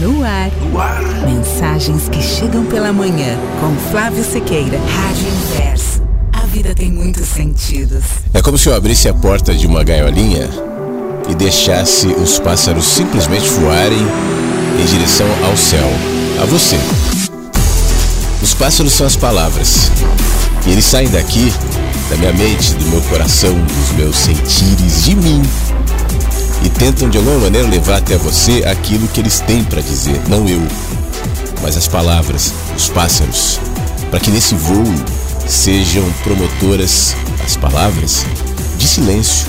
No ar. no ar. Mensagens que chegam pela manhã. Com Flávio Sequeira. Rádio Inverso. A vida tem muitos sentidos. É como se eu abrisse a porta de uma gaiolinha e deixasse os pássaros simplesmente voarem em direção ao céu. A você. Os pássaros são as palavras. E eles saem daqui, da minha mente, do meu coração, dos meus sentires, de mim e tentam de alguma maneira levar até você aquilo que eles têm para dizer, não eu, mas as palavras, os pássaros, para que nesse voo sejam promotoras as palavras de silêncio,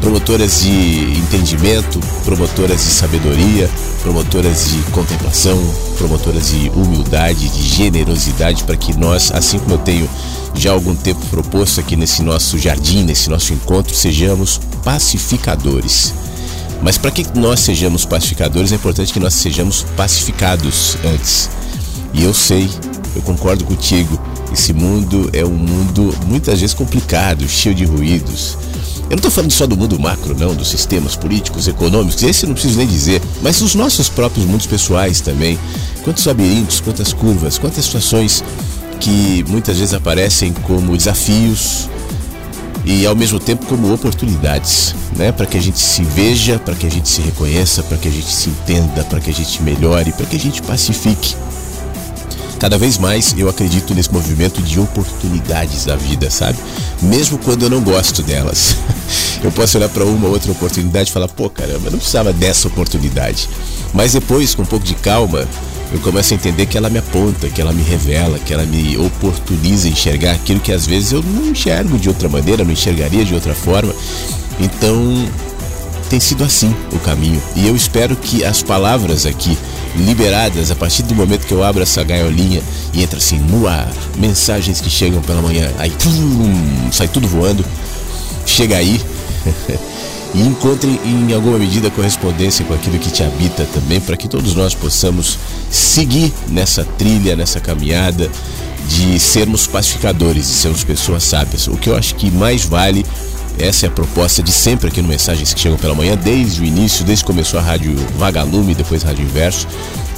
promotoras de entendimento, promotoras de sabedoria, promotoras de contemplação, promotoras de humildade, de generosidade, para que nós, assim como eu tenho já há algum tempo proposto aqui nesse nosso jardim, nesse nosso encontro, sejamos pacificadores. Mas para que nós sejamos pacificadores, é importante que nós sejamos pacificados antes. E eu sei, eu concordo contigo, esse mundo é um mundo muitas vezes complicado, cheio de ruídos. Eu não estou falando só do mundo macro, não, dos sistemas políticos, econômicos, esse eu não preciso nem dizer, mas os nossos próprios mundos pessoais também. Quantos labirintos, quantas curvas, quantas situações que muitas vezes aparecem como desafios, e ao mesmo tempo como oportunidades, né? Para que a gente se veja, para que a gente se reconheça, para que a gente se entenda, para que a gente melhore, para que a gente pacifique. Cada vez mais eu acredito nesse movimento de oportunidades da vida, sabe? Mesmo quando eu não gosto delas. Eu posso olhar para uma ou outra oportunidade e falar, pô, caramba, eu não precisava dessa oportunidade. Mas depois, com um pouco de calma, eu começo a entender que ela me aponta, que ela me revela, que ela me oportuniza enxergar aquilo que às vezes eu não enxergo de outra maneira, não enxergaria de outra forma. Então, tem sido assim o caminho. E eu espero que as palavras aqui liberadas a partir do momento que eu abro essa gaiolinha e entra assim no ar, mensagens que chegam pela manhã, aí sai tudo voando, chega aí e encontre em alguma medida correspondência com aquilo que te habita também, para que todos nós possamos seguir nessa trilha, nessa caminhada de sermos pacificadores, de sermos pessoas sábias. O que eu acho que mais vale, essa é a proposta de sempre aqui no Mensagens que Chegam pela Manhã, desde o início, desde que começou a Rádio Vagalume, depois Rádio Inverso,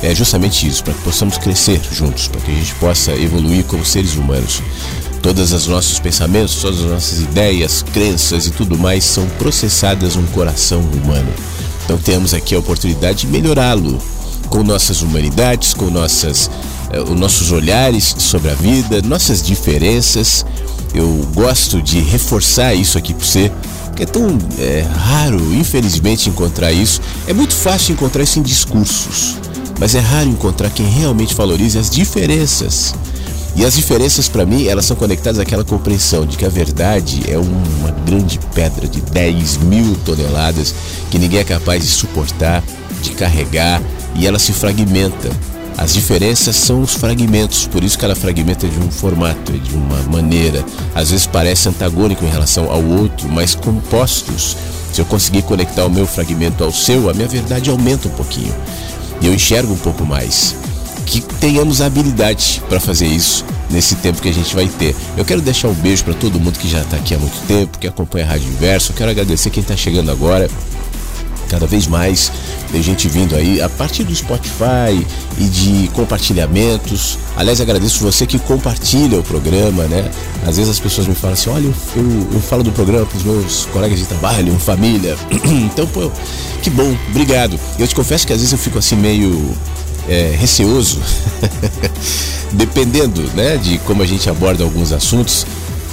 é justamente isso, para que possamos crescer juntos, para que a gente possa evoluir como seres humanos. Todas os nossos pensamentos, todas as nossas ideias, crenças e tudo mais são processadas no coração humano. Então temos aqui a oportunidade de melhorá-lo com nossas humanidades, com nossas, eh, os nossos olhares sobre a vida, nossas diferenças. Eu gosto de reforçar isso aqui para você, porque é tão é, raro, infelizmente, encontrar isso. É muito fácil encontrar isso em discursos, mas é raro encontrar quem realmente valorize as diferenças. E as diferenças, para mim, elas são conectadas àquela compreensão de que a verdade é uma grande pedra de 10 mil toneladas que ninguém é capaz de suportar, de carregar, e ela se fragmenta. As diferenças são os fragmentos, por isso que ela fragmenta de um formato, de uma maneira. Às vezes parece antagônico em relação ao outro, mas compostos. Se eu conseguir conectar o meu fragmento ao seu, a minha verdade aumenta um pouquinho. E eu enxergo um pouco mais que tenhamos habilidade para fazer isso nesse tempo que a gente vai ter. Eu quero deixar um beijo para todo mundo que já está aqui há muito tempo, que acompanha a Rádio Inverso. Eu quero agradecer quem está chegando agora cada vez mais tem gente vindo aí a partir do Spotify e de compartilhamentos. Aliás, agradeço você que compartilha o programa, né? Às vezes as pessoas me falam assim: olha, eu, eu falo do programa para os meus colegas de trabalho, família. então, pô, que bom, obrigado. Eu te confesso que às vezes eu fico assim meio é, receoso, dependendo né, de como a gente aborda alguns assuntos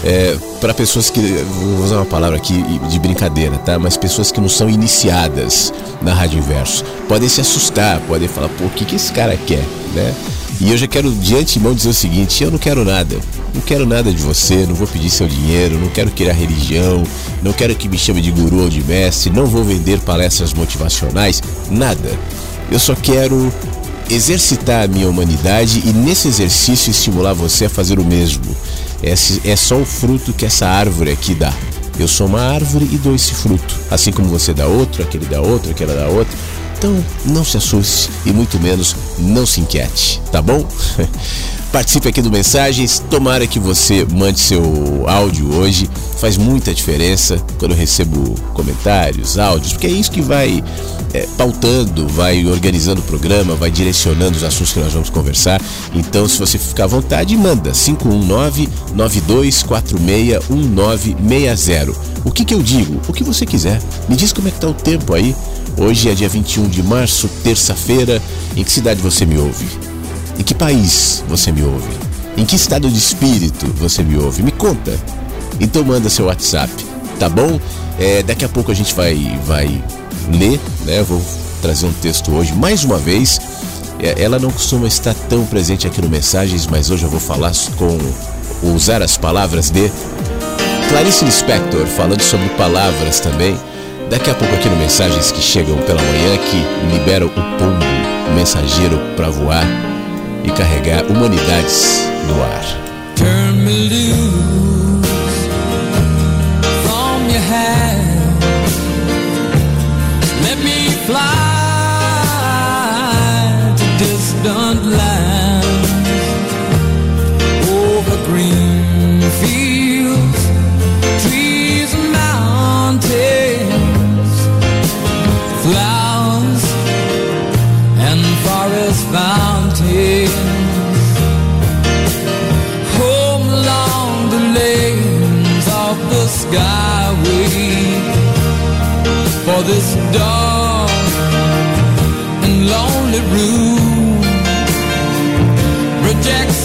é, para pessoas que, vou usar uma palavra aqui de brincadeira, tá? Mas pessoas que não são iniciadas na Rádio Inverso podem se assustar, podem falar, pô, o que, que esse cara quer, né? E eu já quero de antemão dizer o seguinte: eu não quero nada, não quero nada de você, não vou pedir seu dinheiro, não quero criar religião, não quero que me chame de guru ou de mestre, não vou vender palestras motivacionais, nada. Eu só quero exercitar a minha humanidade e nesse exercício estimular você a fazer o mesmo. Esse é só o fruto que essa árvore aqui dá. Eu sou uma árvore e dou esse fruto, assim como você dá outro, aquele dá outro, aquela dá outro. Então não se assuste e muito menos não se inquiete, tá bom? Participe aqui do Mensagens. Tomara que você mande seu áudio hoje. Faz muita diferença quando eu recebo comentários, áudios, porque é isso que vai é, pautando, vai organizando o programa, vai direcionando os assuntos que nós vamos conversar. Então, se você ficar à vontade, manda 519-9246-1960. O que, que eu digo? O que você quiser. Me diz como é que tá o tempo aí. Hoje é dia 21 de março, terça-feira. Em que cidade você me ouve? Em que país você me ouve? Em que estado de espírito você me ouve? Me conta. Então manda seu WhatsApp, tá bom? É, daqui a pouco a gente vai, vai ler, né? Vou trazer um texto hoje, mais uma vez. É, ela não costuma estar tão presente aqui no Mensagens, mas hoje eu vou falar com usar as palavras de Clarice Lispector, falando sobre palavras também. Daqui a pouco aqui no Mensagens que chegam pela manhã, que liberam o pombo, o mensageiro para voar e carregar humanidades no ar. Turn me loose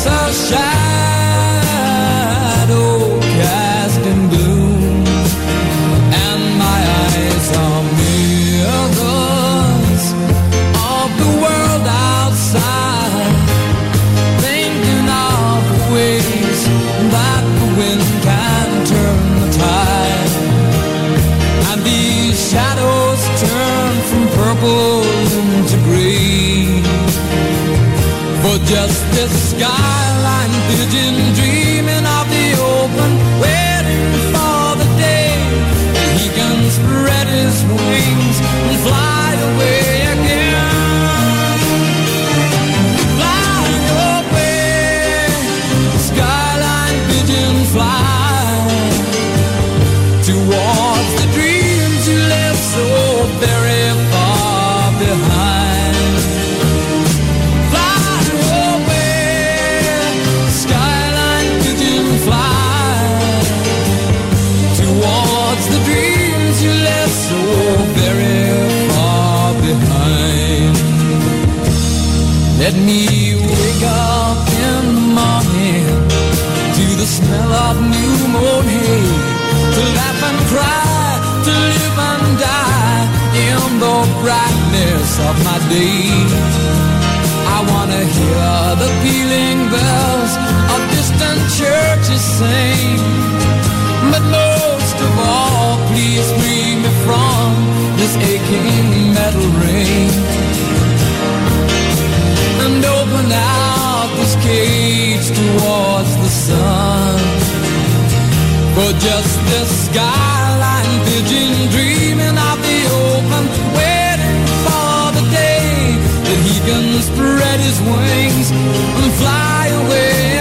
for me wake up in the morning to the smell of new mown hay to laugh and cry, to live and die in the brightness of my day. I wanna hear the pealing bells of distant churches sing, but most of all, please free me from this aching metal ring open out this cage towards the sun. For just this skyline pigeon dreaming of the open, waiting for the day that he can spread his wings and fly away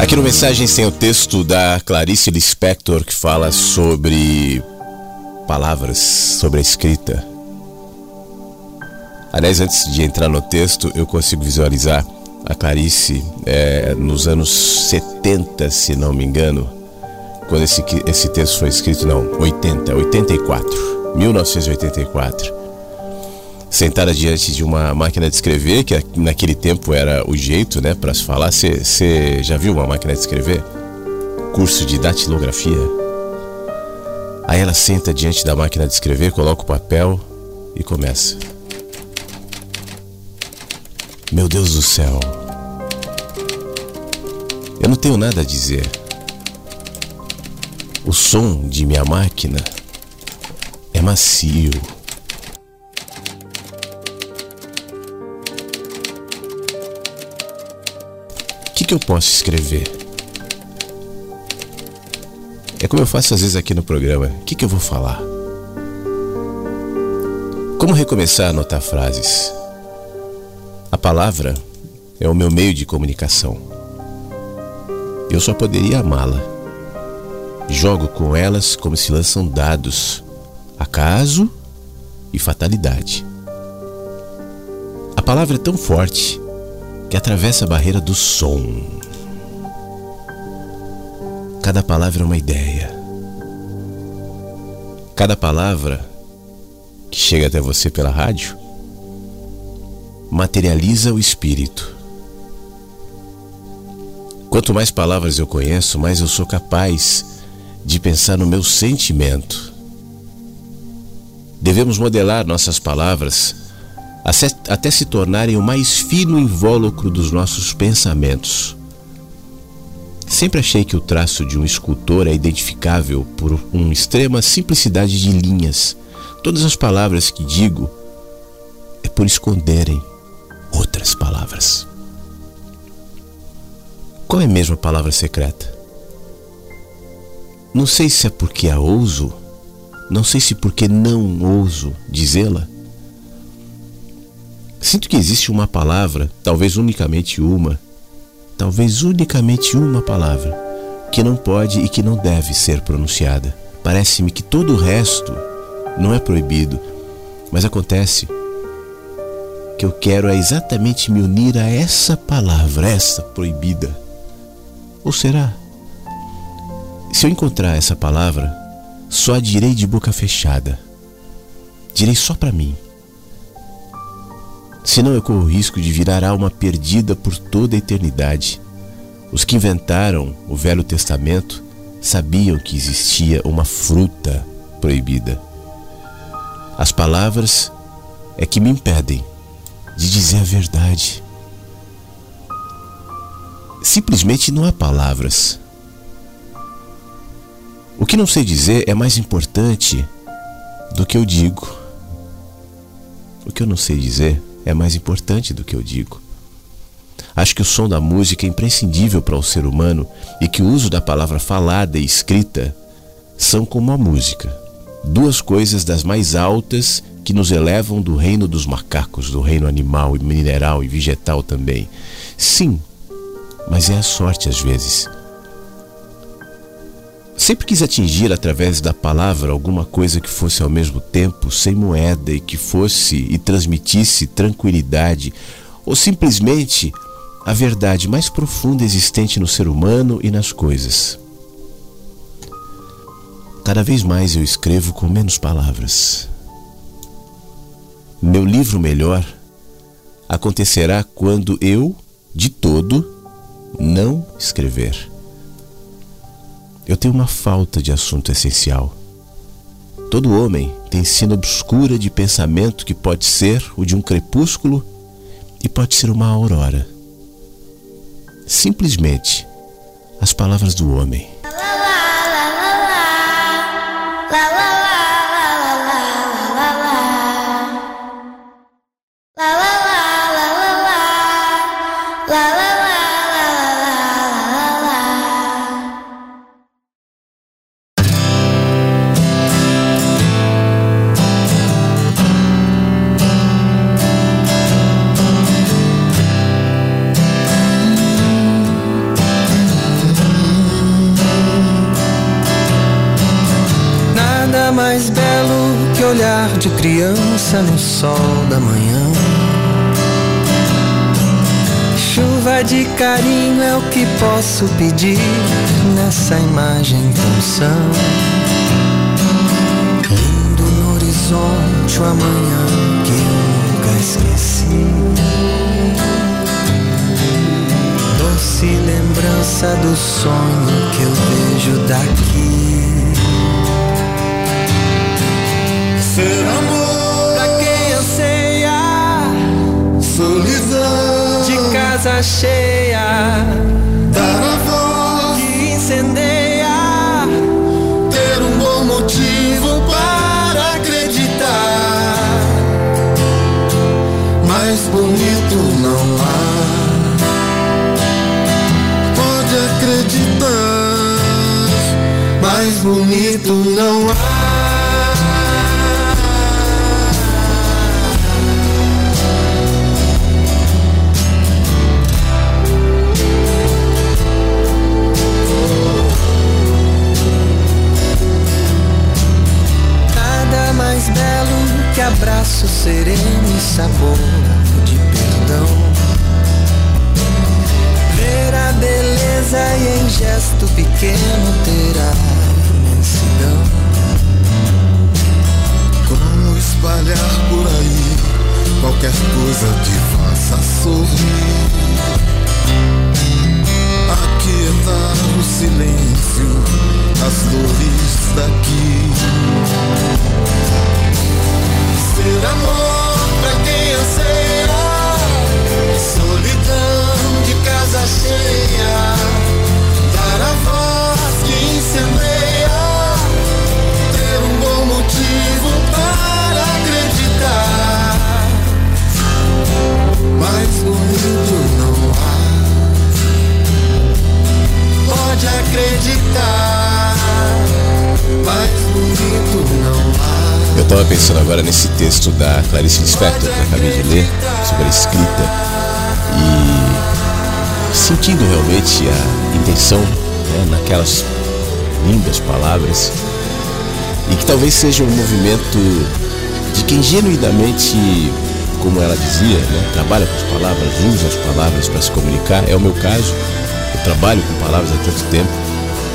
Aqui no Mensagens tem o texto da Clarice Lispector que fala sobre palavras, sobre a escrita. Aliás, antes de entrar no texto, eu consigo visualizar a Clarice é, nos anos 70, se não me engano, quando esse, esse texto foi escrito, não, 80, 84, 1984 sentada diante de uma máquina de escrever, que naquele tempo era o jeito, né, para se falar. Você já viu uma máquina de escrever? Curso de datilografia. Aí ela senta diante da máquina de escrever, coloca o papel e começa. Meu Deus do céu. Eu não tenho nada a dizer. O som de minha máquina é macio. Que, eu posso escrever? É como eu faço às vezes aqui no programa. O que, que eu vou falar? Como recomeçar a anotar frases? A palavra é o meu meio de comunicação. Eu só poderia amá-la. Jogo com elas como se lançam dados, acaso e fatalidade. A palavra é tão forte que atravessa a barreira do som. Cada palavra é uma ideia. Cada palavra que chega até você pela rádio materializa o espírito. Quanto mais palavras eu conheço, mais eu sou capaz de pensar no meu sentimento. Devemos modelar nossas palavras até se tornarem o mais fino invólucro dos nossos pensamentos. Sempre achei que o traço de um escultor é identificável por uma extrema simplicidade de linhas. Todas as palavras que digo é por esconderem outras palavras. Qual é mesmo a palavra secreta? Não sei se é porque a ouso, não sei se porque não ouso dizê-la. Sinto que existe uma palavra, talvez unicamente uma, talvez unicamente uma palavra, que não pode e que não deve ser pronunciada. Parece-me que todo o resto não é proibido, mas acontece que eu quero é exatamente me unir a essa palavra, essa proibida. Ou será? Se eu encontrar essa palavra, só a direi de boca fechada. Direi só para mim. Senão eu corro o risco de virar alma perdida por toda a eternidade. Os que inventaram o Velho Testamento sabiam que existia uma fruta proibida. As palavras é que me impedem de dizer a verdade. Simplesmente não há palavras. O que não sei dizer é mais importante do que eu digo. O que eu não sei dizer é mais importante do que eu digo. Acho que o som da música é imprescindível para o ser humano e que o uso da palavra falada e escrita são como a música, duas coisas das mais altas que nos elevam do reino dos macacos, do reino animal e mineral e vegetal também. Sim, mas é a sorte às vezes. Sempre quis atingir através da palavra alguma coisa que fosse ao mesmo tempo sem moeda e que fosse e transmitisse tranquilidade ou simplesmente a verdade mais profunda existente no ser humano e nas coisas. Cada vez mais eu escrevo com menos palavras. meu livro melhor acontecerá quando eu, de todo, não escrever. Eu tenho uma falta de assunto essencial. Todo homem tem sina obscura de pensamento que pode ser o de um crepúsculo e pode ser uma aurora. Simplesmente as palavras do homem. de criança no sol da manhã. Chuva de carinho é o que posso pedir nessa imagem tão sã. Lindo no horizonte o amanhã que nunca esqueci. Doce lembrança do sonho que eu vejo daqui. Ser amor de casa cheia, dar a voz que incendeia, ter um bom motivo para acreditar. Mais bonito não há. Pode acreditar, mais bonito não há. Abraço sereno e sabor de perdão. Ver a beleza e em gesto pequeno terá imensidão. Como espalhar por aí qualquer coisa que faça sorrir. Aquietar o silêncio, as dores daqui ser amor pra quem anseia, solidão de casa cheia, dar a voz que incendeia, ter um bom motivo para acreditar. Mais bonito não há, pode acreditar. Mais bonito não há. Estava pensando agora nesse texto da Clarice Lispector, que eu acabei de ler, sobre a escrita, e sentindo realmente a intenção né, naquelas lindas palavras, e que talvez seja um movimento de quem genuinamente, como ela dizia, né, trabalha com as palavras, usa as palavras para se comunicar. É o meu caso, eu trabalho com palavras há tanto tempo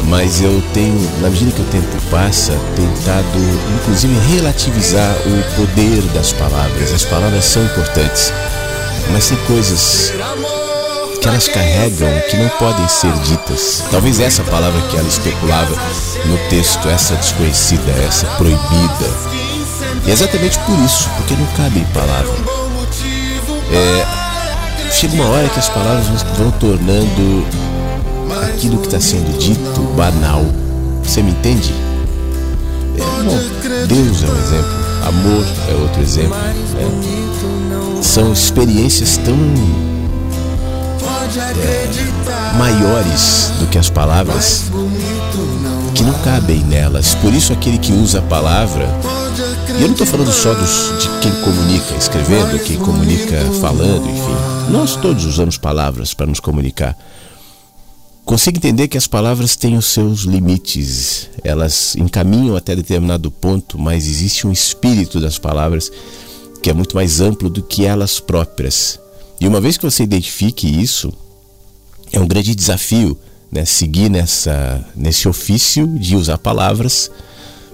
mas eu tenho, na medida que o tempo passa, tentado inclusive relativizar o poder das palavras. As palavras são importantes, mas tem coisas que elas carregam que não podem ser ditas. Talvez essa palavra que ela especulava no texto, essa desconhecida, essa proibida. E é exatamente por isso, porque não cabe em palavra. É, chega uma hora que as palavras vão tornando aquilo que está sendo dito banal. Você me entende? É, bom, Deus é um exemplo, amor é outro exemplo. É, são experiências tão é, maiores do que as palavras que não cabem nelas. Por isso, aquele que usa a palavra, e eu não estou falando só dos, de quem comunica escrevendo, quem comunica falando, enfim. Nós todos usamos palavras para nos comunicar. Consigo entender que as palavras têm os seus limites, elas encaminham até determinado ponto, mas existe um espírito das palavras que é muito mais amplo do que elas próprias. E uma vez que você identifique isso, é um grande desafio né, seguir nessa, nesse ofício de usar palavras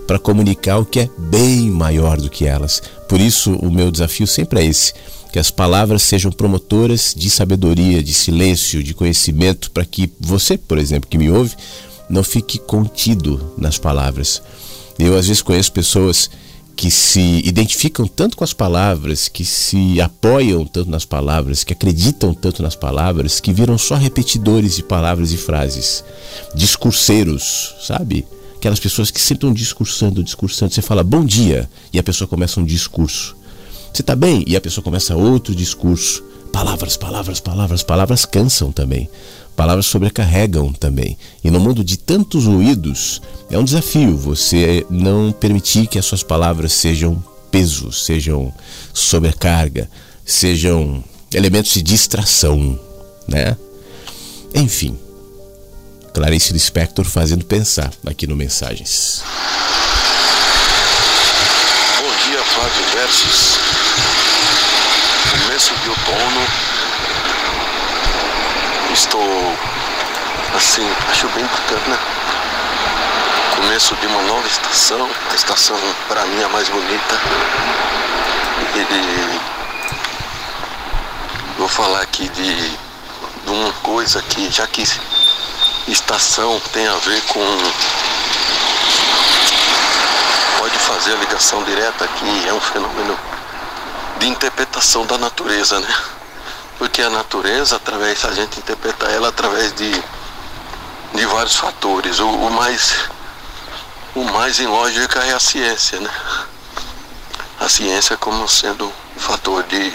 para comunicar o que é bem maior do que elas. por isso o meu desafio sempre é esse: que as palavras sejam promotoras de sabedoria, de silêncio, de conhecimento, para que você, por exemplo, que me ouve, não fique contido nas palavras. Eu às vezes conheço pessoas que se identificam tanto com as palavras, que se apoiam tanto nas palavras, que acreditam tanto nas palavras, que viram só repetidores de palavras e frases, discurseiros, sabe? Aquelas pessoas que sempre estão discursando, discursando. Você fala bom dia e a pessoa começa um discurso. Você está bem? E a pessoa começa outro discurso. Palavras, palavras, palavras, palavras cansam também. Palavras sobrecarregam também. E no mundo de tantos ruídos, é um desafio você não permitir que as suas palavras sejam peso, sejam sobrecarga, sejam elementos de distração, né? Enfim, Clarice Lispector fazendo pensar aqui no Mensagens. Bom dia, Flávio Versos. De outono. Estou, assim, acho bem bacana começo de uma nova estação, a estação para mim a mais bonita. E vou falar aqui de, de uma coisa que já que estação tem a ver com pode fazer a ligação direta aqui, é um fenômeno de interpretação da natureza, né? Porque a natureza, através, a gente interpreta ela através de, de vários fatores. O, o mais o mais em lógica é a ciência, né? A ciência como sendo um fator de,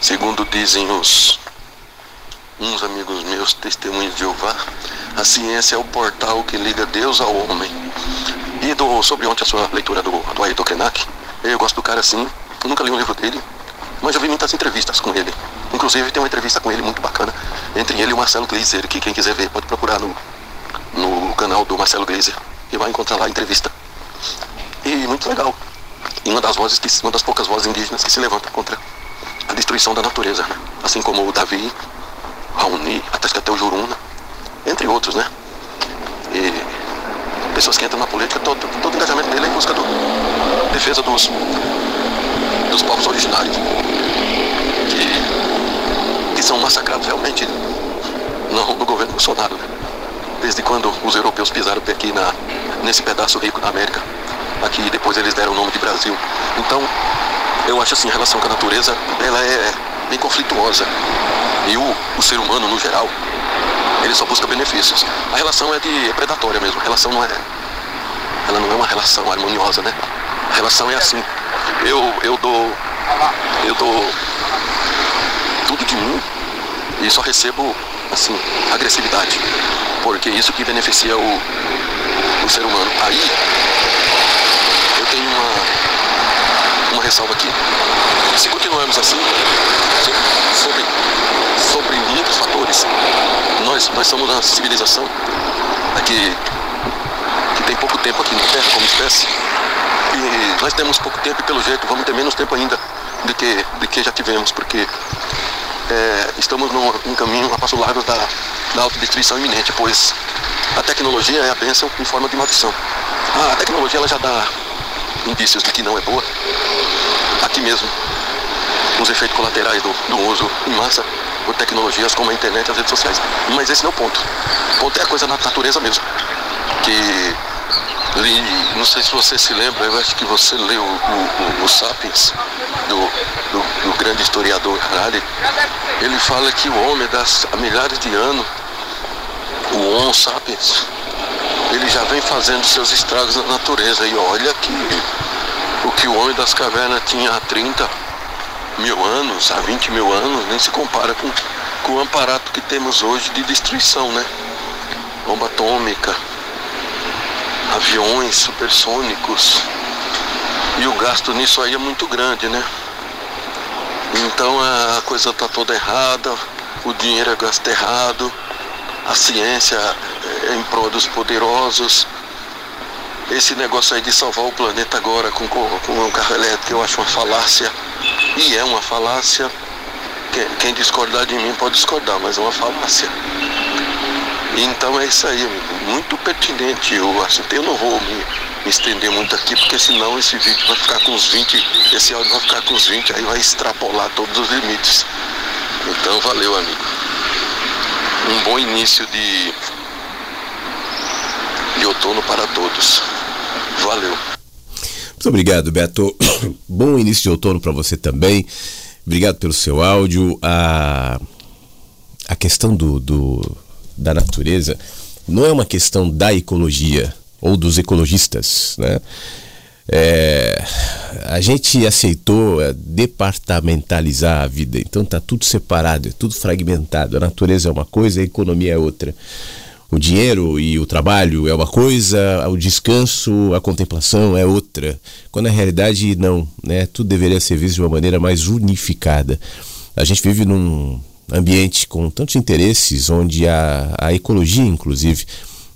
segundo dizem os uns amigos meus, testemunhos de Jeová, a ciência é o portal que liga Deus ao homem. E do, sobre ontem a sua leitura do, do Ayrton Krenak, eu gosto do cara assim, nunca li um livro dele, mas eu vi muitas entrevistas com ele. Inclusive tem uma entrevista com ele muito bacana, entre ele e o Marcelo Gleiser, que quem quiser ver pode procurar no, no canal do Marcelo Gleiser e vai encontrar lá a entrevista. E muito legal. E uma das vozes, que, uma das poucas vozes indígenas que se levanta contra a destruição da natureza, né? Assim como o Davi, Raoni, o Juruna, entre outros, né? E pessoas que entram na política, todo, todo engajamento dele é em busca do defesa dos, dos povos originários que, que são massacrados realmente no, no governo Bolsonaro, desde quando os europeus pisaram aqui na, nesse pedaço rico da América. Aqui depois eles deram o nome de Brasil. Então, eu acho assim, a relação com a natureza, ela é bem conflituosa. E o, o ser humano, no geral, ele só busca benefícios. A relação é de é predatória mesmo. A relação não é. Ela não é uma relação harmoniosa, né? A relação é assim. Eu, eu dou. Eu dou tudo de mim e só recebo assim, agressividade porque isso que beneficia o, o ser humano. Aí eu tenho uma, uma ressalva aqui. Se continuarmos assim, sobre, sobre muitos fatores, nós, nós somos uma civilização que, que tem pouco tempo aqui na Terra como espécie. E nós temos pouco tempo e pelo jeito vamos ter menos tempo ainda do que, do que já tivemos, porque é, estamos num, num caminho a passo largo da, da autodestruição iminente, pois a tecnologia é a bênção em forma de maldição. A tecnologia ela já dá indícios de que não é boa. Aqui mesmo, os efeitos colaterais do, do uso em massa por tecnologias como a internet e as redes sociais. Mas esse não é o ponto. O ponto é a coisa na natureza mesmo. Que não sei se você se lembra, eu acho que você leu o, o, o Sapiens, do, do, do, grande historiador Harari. Ele fala que o homem, das, há milhares de anos, o Homo sapiens, ele já vem fazendo seus estragos na natureza. E olha que o que o homem das cavernas tinha há 30 mil anos, há 20 mil anos, nem se compara com, com o aparato que temos hoje de destruição, né? Bomba atômica, aviões supersônicos. E o gasto nisso aí é muito grande, né? Então a coisa está toda errada, o dinheiro é gasto errado a ciência é em prol dos poderosos. Esse negócio aí de salvar o planeta agora com, com um carro elétrico eu acho uma falácia. E é uma falácia. Quem, quem discordar de mim pode discordar, mas é uma falácia. Então é isso aí, muito pertinente o assunto. Eu não vou me, me estender muito aqui, porque senão esse vídeo vai ficar com os 20, esse áudio vai ficar com os 20, aí vai extrapolar todos os limites. Então valeu amigo. Um bom início de, de outono para todos. Valeu. Muito obrigado, Beto. Bom início de outono para você também. Obrigado pelo seu áudio. A, a questão do, do, da natureza não é uma questão da ecologia ou dos ecologistas, né? É, a gente aceitou é, departamentalizar a vida, então tá tudo separado, é tudo fragmentado. A natureza é uma coisa, a economia é outra. O dinheiro e o trabalho é uma coisa, o descanso, a contemplação é outra. Quando na realidade não, né? Tudo deveria ser visto de uma maneira mais unificada. A gente vive num ambiente com tantos interesses, onde a, a ecologia, inclusive,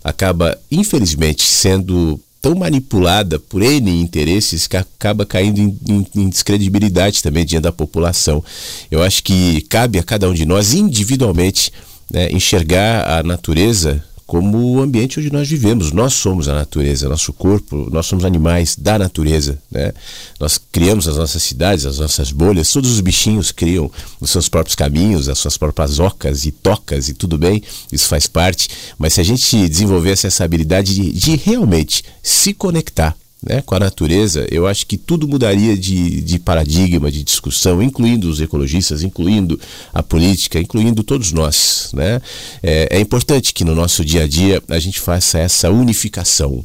acaba, infelizmente, sendo tão manipulada por N interesses que acaba caindo em, em, em, descredibilidade também diante da população. Eu acho que cabe a cada um de nós individualmente né, enxergar a natureza como o ambiente onde nós vivemos. Nós somos a natureza, nosso corpo, nós somos animais da natureza. Né? Nós criamos as nossas cidades, as nossas bolhas, todos os bichinhos criam os seus próprios caminhos, as suas próprias ocas e tocas, e tudo bem, isso faz parte. Mas se a gente desenvolvesse essa habilidade de, de realmente se conectar né, com a natureza, eu acho que tudo mudaria de, de paradigma, de discussão, incluindo os ecologistas, incluindo a política, incluindo todos nós. Né? É, é importante que no nosso dia a dia a gente faça essa unificação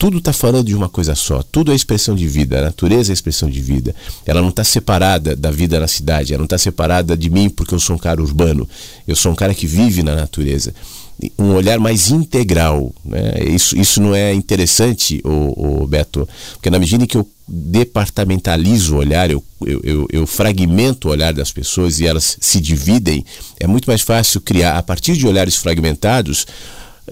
tudo está falando de uma coisa só. Tudo é expressão de vida. A natureza é expressão de vida. Ela não está separada da vida na cidade. Ela não está separada de mim porque eu sou um cara urbano. Eu sou um cara que vive na natureza um olhar mais integral. Né? Isso, isso não é interessante, o, Beto, porque na medida que eu departamentalizo o olhar, eu, eu, eu, eu, fragmento o olhar das pessoas e elas se dividem, é muito mais fácil criar, a partir de olhares fragmentados,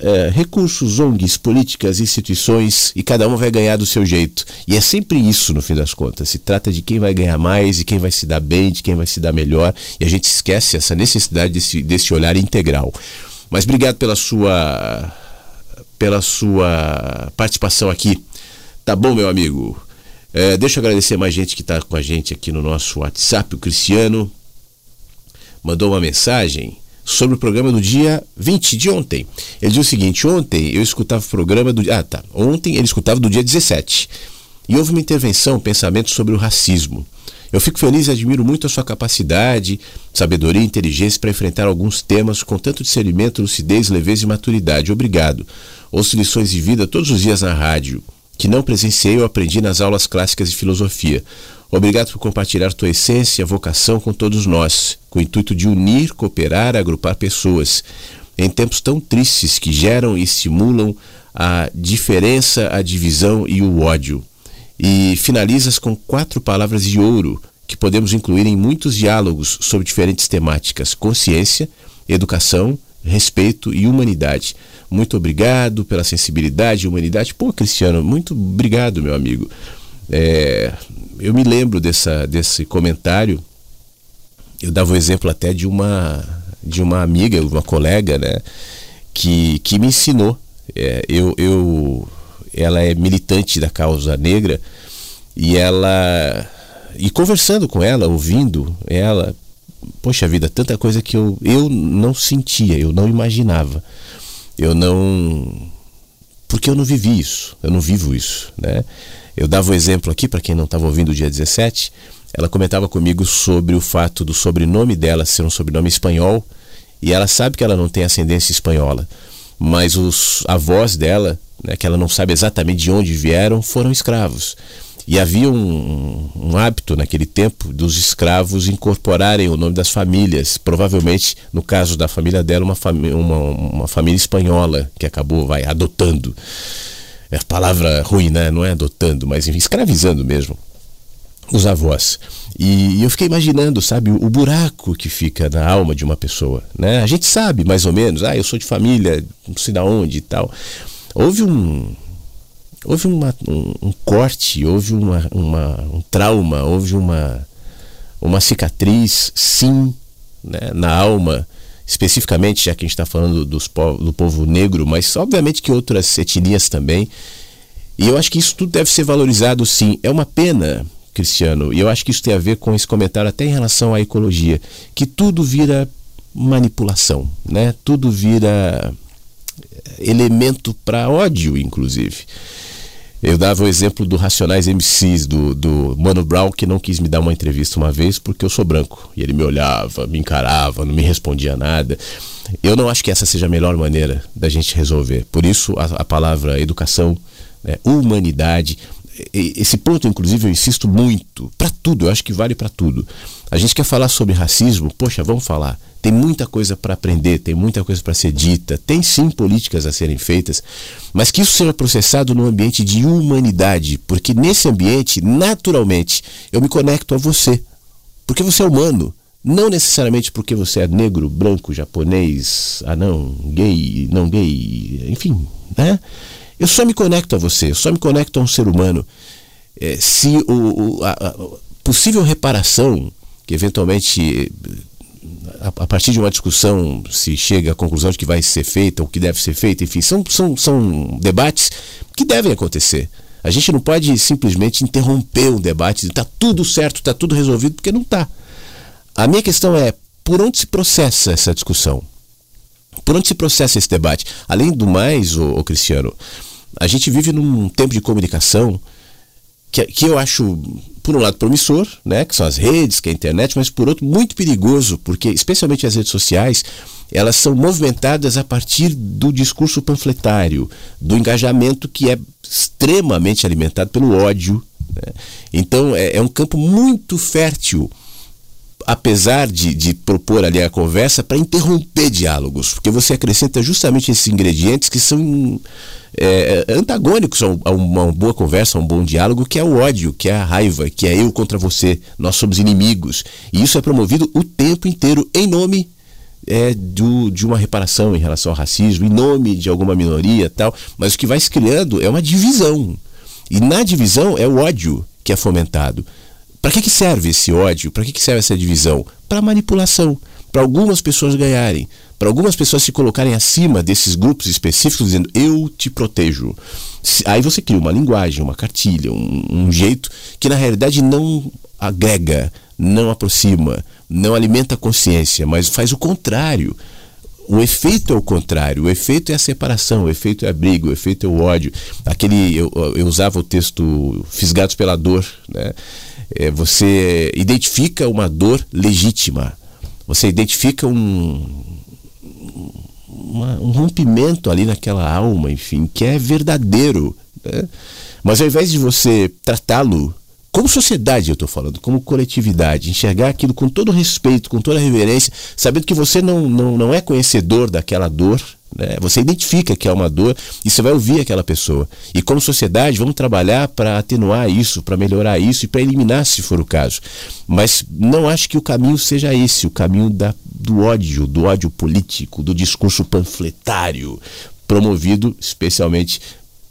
é, recursos, ONGs, políticas, instituições e cada uma vai ganhar do seu jeito. E é sempre isso no fim das contas. Se trata de quem vai ganhar mais, de quem vai se dar bem, de quem vai se dar melhor. E a gente esquece essa necessidade desse, desse olhar integral. Mas obrigado pela sua pela sua participação aqui. Tá bom, meu amigo? É, deixa eu agradecer mais gente que está com a gente aqui no nosso WhatsApp. O Cristiano mandou uma mensagem sobre o programa do dia 20 de ontem. Ele diz o seguinte: ontem eu escutava o programa do. Ah, tá. Ontem ele escutava do dia 17. E houve uma intervenção, um pensamento sobre o racismo. Eu fico feliz e admiro muito a sua capacidade, sabedoria e inteligência para enfrentar alguns temas com tanto discernimento, lucidez, leveza e maturidade. Obrigado. Ouço lições de vida todos os dias na rádio, que não presenciei ou aprendi nas aulas clássicas de filosofia. Obrigado por compartilhar tua essência, vocação com todos nós, com o intuito de unir, cooperar, agrupar pessoas. Em tempos tão tristes que geram e estimulam a diferença, a divisão e o ódio e finalizas com quatro palavras de ouro que podemos incluir em muitos diálogos sobre diferentes temáticas: consciência, educação, respeito e humanidade. Muito obrigado pela sensibilidade e humanidade. Pô, Cristiano, muito obrigado, meu amigo. É, eu me lembro dessa, desse comentário. Eu dava o um exemplo até de uma de uma amiga, uma colega, né, que, que me ensinou. É, eu, eu ela é militante da causa negra e ela e conversando com ela, ouvindo ela, poxa vida, tanta coisa que eu eu não sentia, eu não imaginava. Eu não porque eu não vivi isso, eu não vivo isso, né? Eu dava o um exemplo aqui para quem não estava ouvindo o dia 17, ela comentava comigo sobre o fato do sobrenome dela ser um sobrenome espanhol e ela sabe que ela não tem ascendência espanhola, mas os avós dela né, que ela não sabe exatamente de onde vieram, foram escravos. E havia um, um, hábito naquele tempo dos escravos incorporarem o nome das famílias. Provavelmente, no caso da família dela, uma, uma, uma família espanhola que acabou vai adotando. É palavra ruim, né? Não é adotando, mas enfim, escravizando mesmo os avós. E, eu fiquei imaginando, sabe, o, buraco que fica na alma de uma pessoa, né? A gente sabe mais ou menos, ah, eu sou de família, não sei da onde e tal. Houve um houve uma, um, um, corte, houve uma, uma, um trauma, houve uma, uma cicatriz, sim, né, na alma, especificamente, já que a gente está falando dos do povo negro, mas obviamente que outras etnias também. E eu acho que isso tudo deve ser valorizado sim. É uma pena, Cristiano, e eu acho que isso tem a ver com esse comentário até em relação à ecologia, que tudo vira manipulação, né? Tudo vira elemento para ódio, inclusive. Eu dava o exemplo do Racionais MCs, do, do Mano Brown, que não quis me dar uma entrevista uma vez porque eu sou branco. E ele me olhava, me encarava, não me respondia nada. Eu não acho que essa seja a melhor maneira da gente resolver. Por isso, a, a palavra educação, né, humanidade, esse ponto, inclusive, eu insisto muito, para tudo, eu acho que vale para tudo. A gente quer falar sobre racismo, poxa, vamos falar. Tem muita coisa para aprender, tem muita coisa para ser dita, tem sim políticas a serem feitas, mas que isso seja processado num ambiente de humanidade, porque nesse ambiente, naturalmente, eu me conecto a você, porque você é humano. Não necessariamente porque você é negro, branco, japonês, anão, gay, não gay, enfim, né? Eu só me conecto a você, eu só me conecto a um ser humano. É, se o, a, a possível reparação que eventualmente a, partir de uma discussão se chega à conclusão de que vai ser feita ou que deve ser feita, enfim, são, são, são debates que devem acontecer. A gente não pode simplesmente interromper um debate, está tudo certo, está tudo resolvido, porque não está. A minha questão é por onde se processa essa discussão? Por onde se processa esse debate? Além do mais, o Cristiano, a gente vive num tempo de comunicação que, que eu acho por um lado promissor, né, que são as redes, que é a internet, mas por outro muito perigoso, porque especialmente as redes sociais, elas são movimentadas a partir do discurso panfletário, do engajamento que é extremamente alimentado pelo ódio. Né? Então é, é um campo muito fértil apesar de, de, propor ali a conversa, para interromper diálogos, porque você acrescenta justamente esses ingredientes que são é, antagônicos a uma boa conversa, a um bom diálogo, que é o ódio, que é a raiva, que é eu contra você, nós somos inimigos. E isso é promovido o tempo inteiro em nome é, do, de uma reparação em relação ao racismo, em nome de alguma minoria tal, mas o que vai se criando é uma divisão. E na divisão é o ódio que é fomentado. Para que, que serve esse ódio? Para que, que serve essa divisão? Para manipulação, para algumas pessoas ganharem, para algumas pessoas se colocarem acima desses grupos específicos, dizendo eu te protejo. Aí você cria uma linguagem, uma cartilha, um, um jeito que na realidade não agrega, não aproxima, não alimenta a consciência, mas faz o contrário. O efeito é o contrário, o efeito é a separação, o efeito é a briga, o efeito é o ódio. Aquele eu, eu usava o texto Fisgados pela dor, né? É, você identifica uma dor legítima, você identifica um, uma, um rompimento ali naquela alma, enfim, que é verdadeiro. Né? Mas ao invés de você tratá-lo como sociedade, eu estou falando, como coletividade, enxergar aquilo com todo respeito, com toda reverência, sabendo que você não, não, não é conhecedor daquela dor, né? você identifica que é uma dor e você vai ouvir aquela pessoa. E como sociedade, vamos trabalhar para atenuar isso, para melhorar isso e para eliminar, se for o caso. Mas não acho que o caminho seja esse, o caminho da, do ódio, do ódio político, do discurso panfletário, promovido especialmente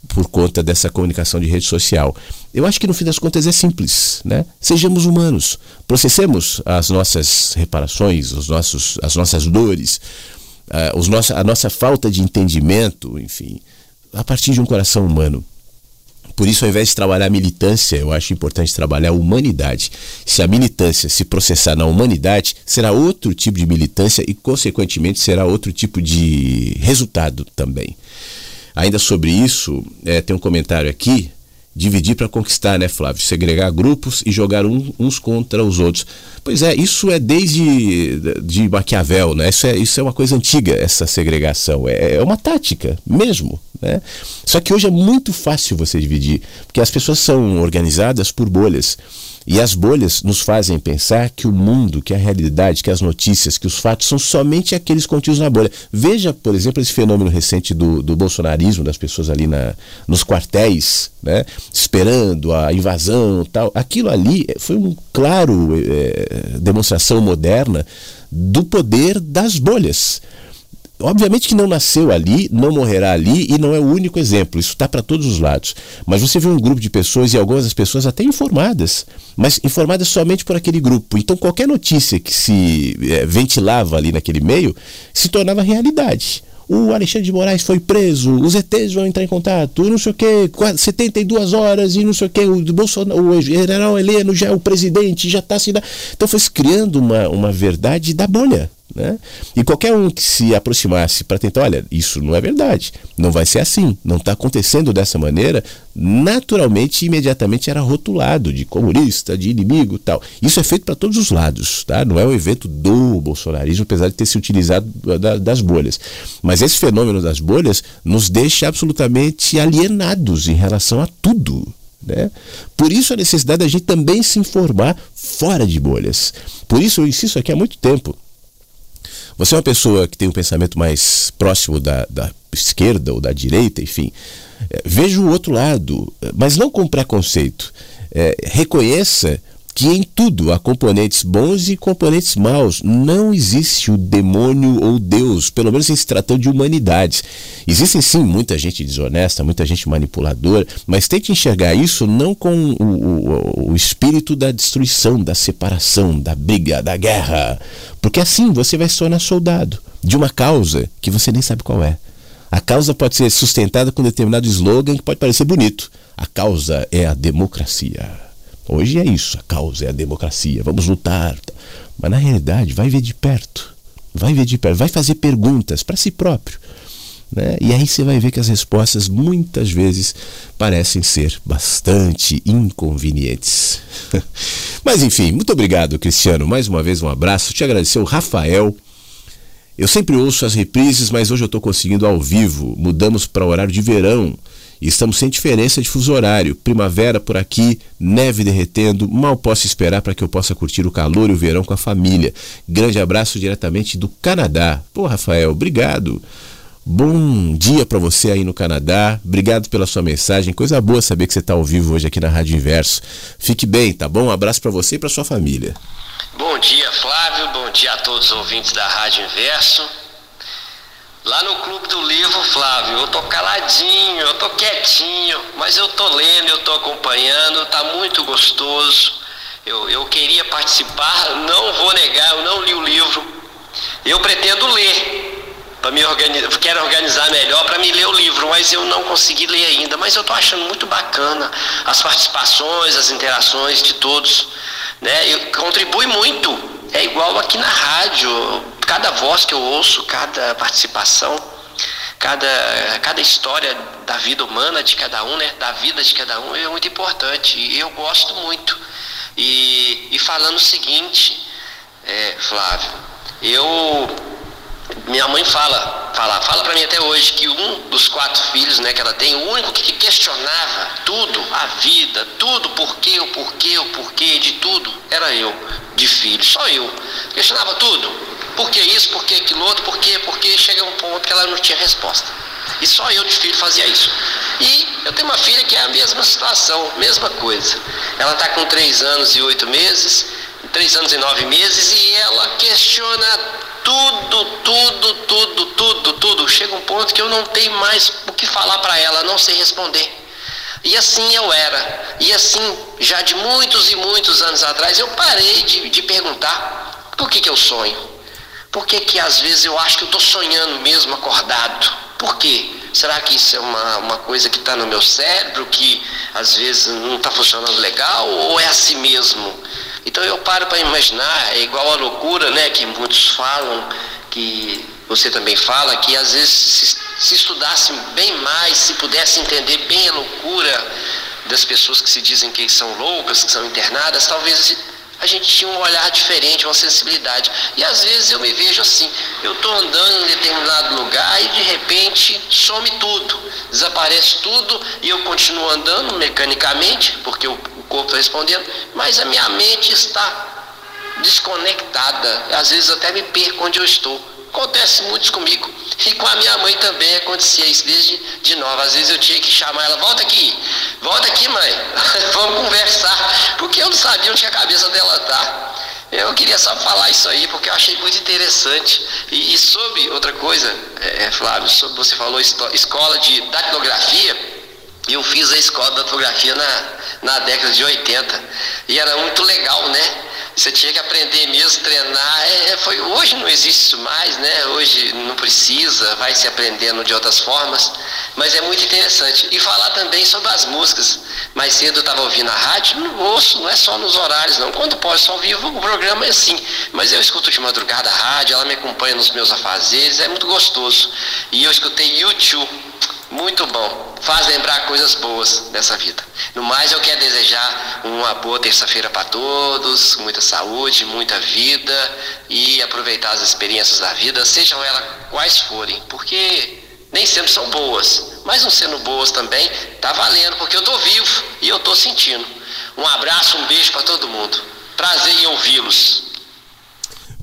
por conta dessa comunicação de rede social. Eu acho que no fim das contas é simples, né? Sejamos humanos, processemos as nossas reparações, os nossos, as nossas dores, uh, os nosso, a nossa falta de entendimento, enfim, a partir de um coração humano. Por isso, ao invés de trabalhar militância, eu acho importante trabalhar a humanidade. Se a militância se processar na humanidade, será outro tipo de militância e, consequentemente, será outro tipo de resultado também. Ainda sobre isso, é, tem um comentário aqui. Dividir para conquistar, né, Flávio? Segregar grupos e jogar um, uns contra os outros. Pois é, isso é desde de Maquiavel, né? Isso é, isso é uma coisa antiga, essa segregação. É, é uma tática mesmo. Né? Só que hoje é muito fácil você dividir, porque as pessoas são organizadas por bolhas. E as bolhas nos fazem pensar que o mundo, que a realidade, que as notícias, que os fatos são somente aqueles contidos na bolha. Veja, por exemplo, esse fenômeno recente do, do bolsonarismo, das pessoas ali na, nos quartéis, né, esperando a invasão tal. Aquilo ali foi um claro é, demonstração moderna do poder das bolhas. Obviamente que não nasceu ali, não morrerá ali e não é o único exemplo. Isso está para todos os lados. Mas você vê um grupo de pessoas e algumas das pessoas até informadas, mas informadas somente por aquele grupo. Então qualquer notícia que se é, ventilava ali naquele meio se tornava realidade. o Alexandre de Moraes foi preso, os ETs vão entrar em contato, não sei o que, 72 horas e não sei o que, o, Bolsonaro, o general Heleno já é o presidente, já está assinando. Então foi se criando uma, uma verdade da bolha. Né? E qualquer um que se aproximasse para tentar, olha, isso não é verdade, não vai ser assim, não está acontecendo dessa maneira, naturalmente, imediatamente era rotulado de comunista, de inimigo tal. Isso é feito para todos os lados, tá? não é um evento do bolsonarismo, apesar de ter se utilizado das bolhas. Mas esse fenômeno das bolhas nos deixa absolutamente alienados em relação a tudo. Né? Por isso a necessidade da gente também se informar fora de bolhas. Por isso eu insisto aqui há muito tempo você é uma pessoa que tem um pensamento mais próximo da, da esquerda ou da direita, enfim. É, veja o outro lado, mas não com preconceito. É, reconheça que em tudo há componentes bons e componentes maus. Não existe o demônio ou Deus, pelo menos em se tratando de humanidades. Existem sim muita gente desonesta, muita gente manipuladora, mas tente enxergar isso não com o, o, o espírito da destruição, da separação, da briga, da guerra. Porque assim você vai se tornar soldado de uma causa que você nem sabe qual é. A causa pode ser sustentada com determinado slogan que pode parecer bonito. A causa é a democracia. Hoje é isso, a causa é a democracia, vamos lutar. Mas na realidade, vai ver de perto, vai ver de perto, vai fazer perguntas para si próprio. Né? E aí você vai ver que as respostas muitas vezes parecem ser bastante inconvenientes. Mas enfim, muito obrigado, Cristiano. Mais uma vez um abraço. Te agradecer o Rafael. Eu sempre ouço as reprises, mas hoje eu estou conseguindo ao vivo. Mudamos para o horário de verão. E estamos sem diferença de fuso horário. Primavera por aqui, neve derretendo. Mal posso esperar para que eu possa curtir o calor e o verão com a família. Grande abraço diretamente do Canadá. Pô, Rafael, obrigado. Bom dia para você aí no Canadá. Obrigado pela sua mensagem. Coisa boa saber que você está ao vivo hoje aqui na Rádio Inverso. Fique bem, tá bom? Um abraço para você e para sua família. Bom dia, Flávio. Bom dia a todos os ouvintes da Rádio Inverso. Lá no Clube do Livro, Flávio, eu tô caladinho, eu tô quietinho, mas eu tô lendo, eu tô acompanhando, tá muito gostoso. Eu, eu queria participar, não vou negar, eu não li o livro. Eu pretendo ler, para me organizar, quero organizar melhor para me ler o livro, mas eu não consegui ler ainda. Mas eu tô achando muito bacana as participações, as interações de todos, né? Eu, contribui muito. É igual aqui na rádio cada voz que eu ouço, cada participação, cada, cada história da vida humana de cada um, né, da vida de cada um, é muito importante. E eu gosto muito. E, e falando o seguinte, é, Flávio, eu minha mãe fala, fala, fala para mim até hoje que um dos quatro filhos, né, que ela tem, o único que questionava tudo, a vida, tudo, porquê, o porquê, o porquê de tudo, era eu, de filho, só eu. Questionava tudo. Por que isso? Por que aquilo outro? Por quê? Porque chega um ponto que ela não tinha resposta. E só eu de filho fazia isso. E eu tenho uma filha que é a mesma situação, mesma coisa. Ela está com três anos e oito meses, três anos e nove meses, e ela questiona tudo, tudo, tudo, tudo, tudo. Chega um ponto que eu não tenho mais o que falar para ela, não sei responder. E assim eu era. E assim, já de muitos e muitos anos atrás, eu parei de, de perguntar por que, que eu sonho. Por que, que às vezes eu acho que eu estou sonhando mesmo acordado? Por quê? Será que isso é uma, uma coisa que está no meu cérebro, que às vezes não está funcionando legal, ou é assim mesmo? Então eu paro para imaginar, é igual a loucura, né, que muitos falam, que você também fala, que às vezes se, se estudasse bem mais, se pudesse entender bem a loucura das pessoas que se dizem que são loucas, que são internadas, talvez a gente tinha um olhar diferente, uma sensibilidade. E às vezes eu me vejo assim, eu estou andando em determinado lugar e de repente some tudo, desaparece tudo e eu continuo andando mecanicamente, porque o corpo está respondendo, mas a minha mente está desconectada. Às vezes até me perco onde eu estou. Acontece muito comigo. E com a minha mãe também acontecia isso desde de nova. Às vezes eu tinha que chamar ela, volta aqui, volta aqui, mãe, vamos conversar. Porque eu não sabia onde a cabeça dela tá. Eu queria só falar isso aí, porque eu achei muito interessante. E, e sobre outra coisa, é, é Flávio, sobre, você falou escola de datilografia. Eu fiz a escola de datilografia na, na década de 80. E era muito legal, né? Você tinha que aprender mesmo, treinar. É, é foi Hoje não existe isso mais, né? Hoje não precisa, vai se aprendendo de outras formas, mas é muito interessante. E falar também sobre as músicas. Mais cedo eu estava ouvindo a rádio, não ouço, não é só nos horários, não. Quando pode só vivo, o programa é assim. Mas eu escuto de madrugada a rádio, ela me acompanha nos meus afazeres, é muito gostoso. E eu escutei YouTube, muito bom. Faz lembrar coisas boas dessa vida. No mais, eu quero desejar uma boa terça-feira para todos, muita saúde, muita vida e aproveitar as experiências da vida, sejam elas quais forem, porque nem sempre são boas, mas não sendo boas também, tá valendo, porque eu tô vivo e eu tô sentindo. Um abraço, um beijo para todo mundo. Prazer em ouvi-los.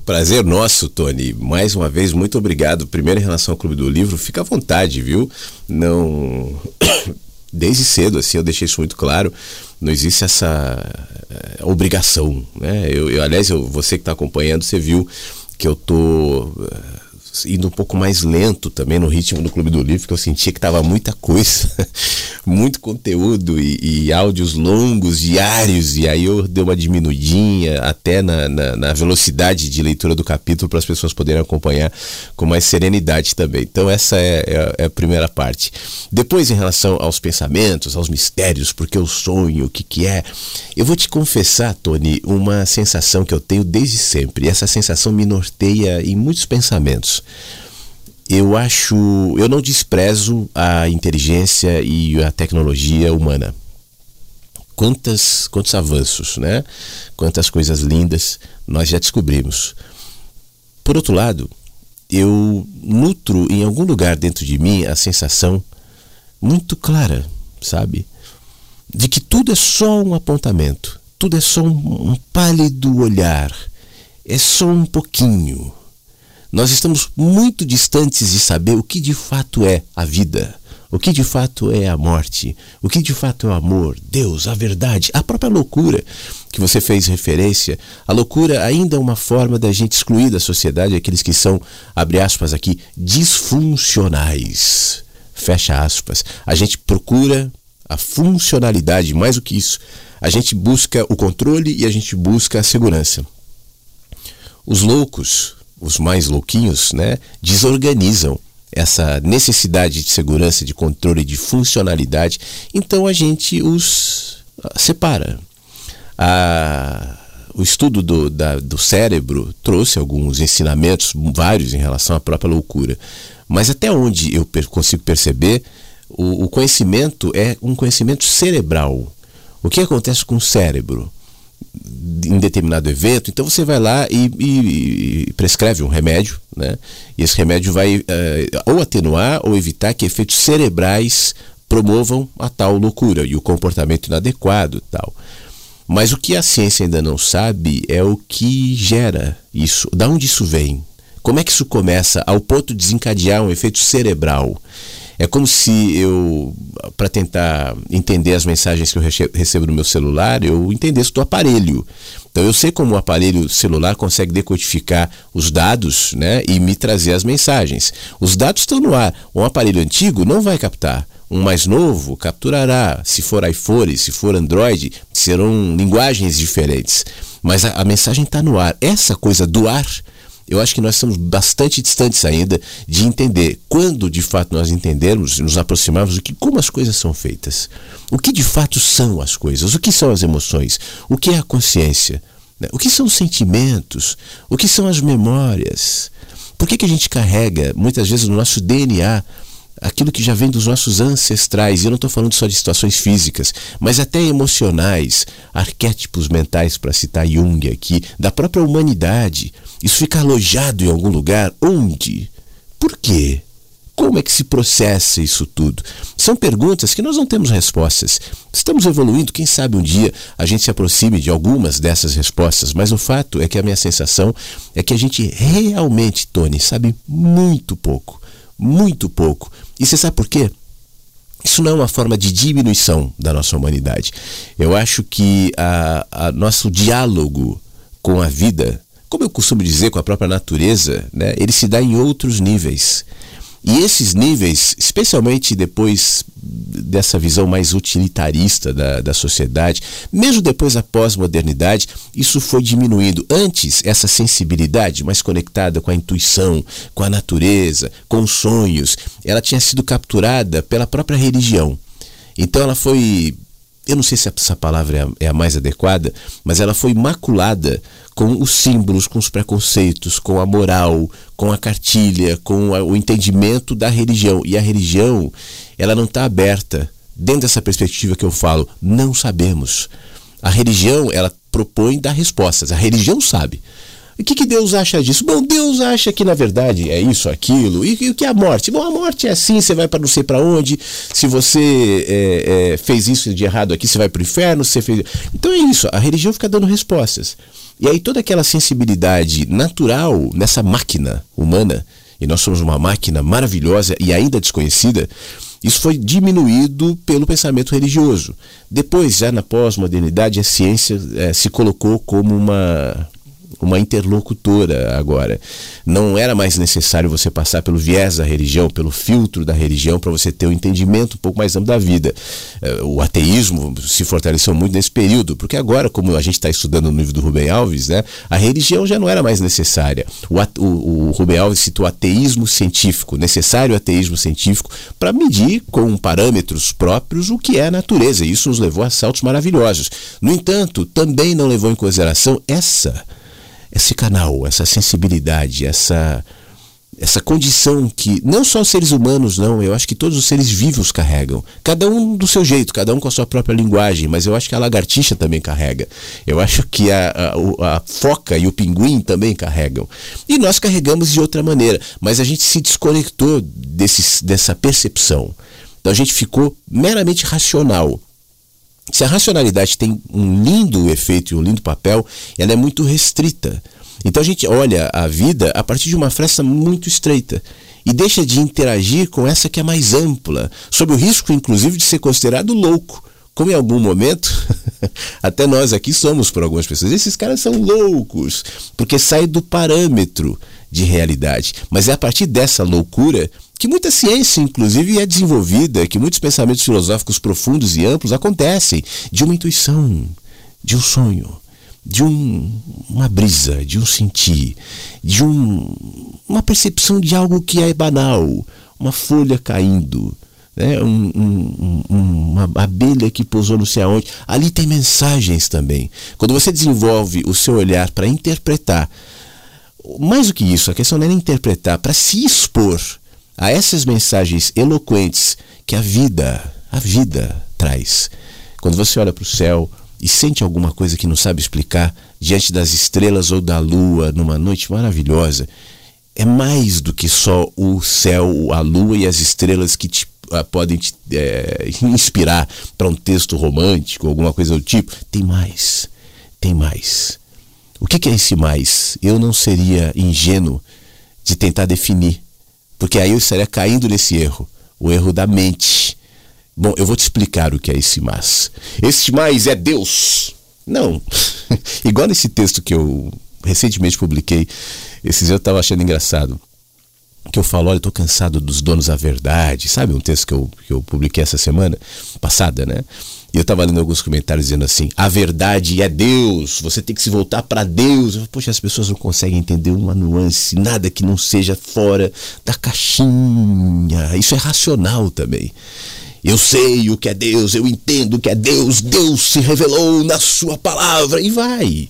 Prazer nosso, Tony. Mais uma vez, muito obrigado. Primeiro, em relação ao Clube do Livro, fica à vontade, viu? Não. Desde cedo, assim, eu deixei isso muito claro. Não existe essa eh, obrigação, né? Eu, eu aliás, eu, você que está acompanhando, você viu que eu tô eh, indo um pouco mais lento também no ritmo do Clube do Livro, que eu sentia que tava muita coisa, muito conteúdo e, e, áudios longos, diários, e aí eu dei uma diminuidinha até na, na, na velocidade de leitura do capítulo para as pessoas poderem acompanhar com mais serenidade também. Então essa é, é, é, a primeira parte. Depois, em relação aos pensamentos, aos mistérios, porque eu sonho, o que que é, eu vou te confessar, Tony, uma sensação que eu tenho desde sempre, essa sensação me norteia em muitos pensamentos eu acho, eu não desprezo a inteligência e a tecnologia humana. Quantas, quantos avanços, né? Quantas coisas lindas nós já descobrimos. Por outro lado, eu nutro em algum lugar dentro de mim a sensação muito clara, sabe? De que tudo é só um apontamento, tudo é só um, um pálido olhar, é só um pouquinho, nós estamos muito distantes de saber o que de fato é a vida, o que de fato é a morte, o que de fato é o amor, Deus, a verdade, a própria loucura que você fez referência. A loucura ainda é uma forma da gente excluir da sociedade aqueles que são, abre aspas aqui, disfuncionais. Fecha aspas. A gente procura a funcionalidade, mais do que isso. A gente busca o controle e a gente busca a segurança. Os loucos, os mais louquinhos, né, desorganizam essa necessidade de segurança, de controle, de funcionalidade. Então a gente os ah, separa. A, o estudo do, da, do cérebro trouxe alguns ensinamentos, vários em relação à própria loucura. Mas até onde eu consigo perceber, o, o conhecimento é um conhecimento cerebral. O que acontece com o cérebro? Em determinado evento, então você vai lá e, e, e prescreve um remédio, né? E esse remédio vai uh, ou atenuar ou evitar que efeitos cerebrais promovam a tal loucura e o comportamento inadequado tal. Mas o que a ciência ainda não sabe é o que gera isso, da onde isso vem, como é que isso começa ao ponto de desencadear um efeito cerebral. É como se eu, para tentar entender as mensagens que eu recebo no meu celular, eu entendesse do aparelho. Então eu sei como o aparelho celular consegue decodificar os dados né, e me trazer as mensagens. Os dados estão no ar. Um aparelho antigo não vai captar. Um mais novo capturará. Se for iPhone, se for Android, serão linguagens diferentes. Mas a, a mensagem está no ar. Essa coisa do ar eu acho que nós estamos bastante distantes ainda de entender quando de fato nós entendermos, nos aproximarmos do que como as coisas são feitas. O que de fato são as coisas? O que são as emoções? O que é a consciência? Né? O que são os sentimentos? O que são as memórias? Por que, que a gente carrega muitas vezes no nosso DNA aquilo que já vem dos nossos ancestrais, e eu não estou falando só de situações físicas, mas até emocionais, arquétipos mentais, para citar Jung aqui, da própria humanidade. Isso fica alojado em algum lugar? Onde? Por quê? Como é que se processa isso tudo? São perguntas que nós não temos respostas. Estamos evoluindo, quem sabe um dia a gente se aproxime de algumas dessas respostas, mas o fato é que a minha sensação é que a gente realmente, Tony, sabe muito pouco. Muito pouco. E você sabe por quê? Isso não é uma forma de diminuição da nossa humanidade. Eu acho que a, a nosso diálogo com a vida, como eu costumo dizer, com a própria natureza, né, ele se dá em outros níveis. E esses níveis, especialmente depois dessa visão mais utilitarista da, da sociedade, mesmo depois da pós-modernidade, isso foi diminuindo. Antes, essa sensibilidade mais conectada com a intuição, com a natureza, com os sonhos, ela tinha sido capturada pela própria religião. Então ela foi eu não sei se essa palavra é a, mais adequada, mas ela foi maculada com os símbolos, com os preconceitos, com a moral, com a cartilha, com o entendimento da religião. E a religião, ela não está aberta. Dentro dessa perspectiva que eu falo, não sabemos. A religião, ela propõe dar respostas. A religião sabe. O que, que Deus acha disso? Bom, Deus acha que na verdade é isso, aquilo. E, e o que é a morte? Bom, a morte é assim, você vai para não sei para onde. Se você é, é, fez isso de errado aqui, você vai para o inferno. Você fez... Então é isso, a religião fica dando respostas. E aí toda aquela sensibilidade natural nessa máquina humana, e nós somos uma máquina maravilhosa e ainda desconhecida, isso foi diminuído pelo pensamento religioso. Depois, já na pós-modernidade, a ciência é, se colocou como uma uma interlocutora agora. Não era mais necessário você passar pelo viés da religião, pelo filtro da religião, para você ter um entendimento um pouco mais amplo da vida. Eh, o ateísmo se fortaleceu muito nesse período, porque agora, como a gente está estudando no livro do Rubem Alves, né, a religião já não era mais necessária. O, o, o Rubem Alves citou ateísmo científico, necessário ateísmo científico, para medir com parâmetros próprios o que é a natureza. E isso nos levou a saltos maravilhosos. No entanto, também não levou em consideração essa esse canal, essa sensibilidade, essa essa condição que não só os seres humanos não, eu acho que todos os seres vivos carregam, cada um do seu jeito, cada um com a sua própria linguagem, mas eu acho que a lagartixa também carrega, eu acho que a, a, a foca e o pinguim também carregam, e nós carregamos de outra maneira, mas a gente se desconectou desse, dessa percepção, então a gente ficou meramente racional, se a racionalidade tem um lindo efeito e um lindo papel, ela é muito restrita. Então a gente olha a vida a partir de uma fresta muito estreita e deixa de interagir com essa que é mais ampla, sob o risco, inclusive, de ser considerado louco. Como em algum momento, até nós aqui somos por algumas pessoas. Esses caras são loucos, porque sai do parâmetro de realidade. Mas é a partir dessa loucura que muita ciência, inclusive, é desenvolvida, que muitos pensamentos filosóficos profundos e amplos acontecem de uma intuição, de um sonho, de um, uma brisa, de um sentir, de um, uma percepção de algo que é banal, uma folha caindo, né? Um, um, uma abelha que pousou não sei aonde. Ali tem mensagens também. Quando você desenvolve o seu olhar para interpretar, mais do que isso, a questão não é interpretar, para se expor a essas mensagens eloquentes que a vida, a vida traz. Quando você olha para o céu e sente alguma coisa que não sabe explicar diante das estrelas ou da lua numa noite maravilhosa, é mais do que só o céu, a lua e as estrelas que te, uh, podem te é, inspirar para um texto romântico, alguma coisa do tipo. Tem mais, tem mais. O que é esse mais? Eu não seria ingênuo de tentar definir porque aí eu estaria caindo nesse erro, o erro da mente. Bom, eu vou te explicar o que é esse mais. Esse mais é Deus. Não. Igual nesse texto que eu recentemente publiquei, esses eu estava achando engraçado. Que eu falo, olha, eu cansado dos donos da verdade. Sabe um texto que eu, que eu publiquei essa semana passada, né? E eu estava lendo alguns comentários dizendo assim: a verdade é Deus, você tem que se voltar para Deus. Eu, Poxa, as pessoas não conseguem entender uma nuance, nada que não seja fora da caixinha. Isso é racional também. Eu sei o que é Deus, eu entendo o que é Deus, Deus se revelou na Sua palavra e vai.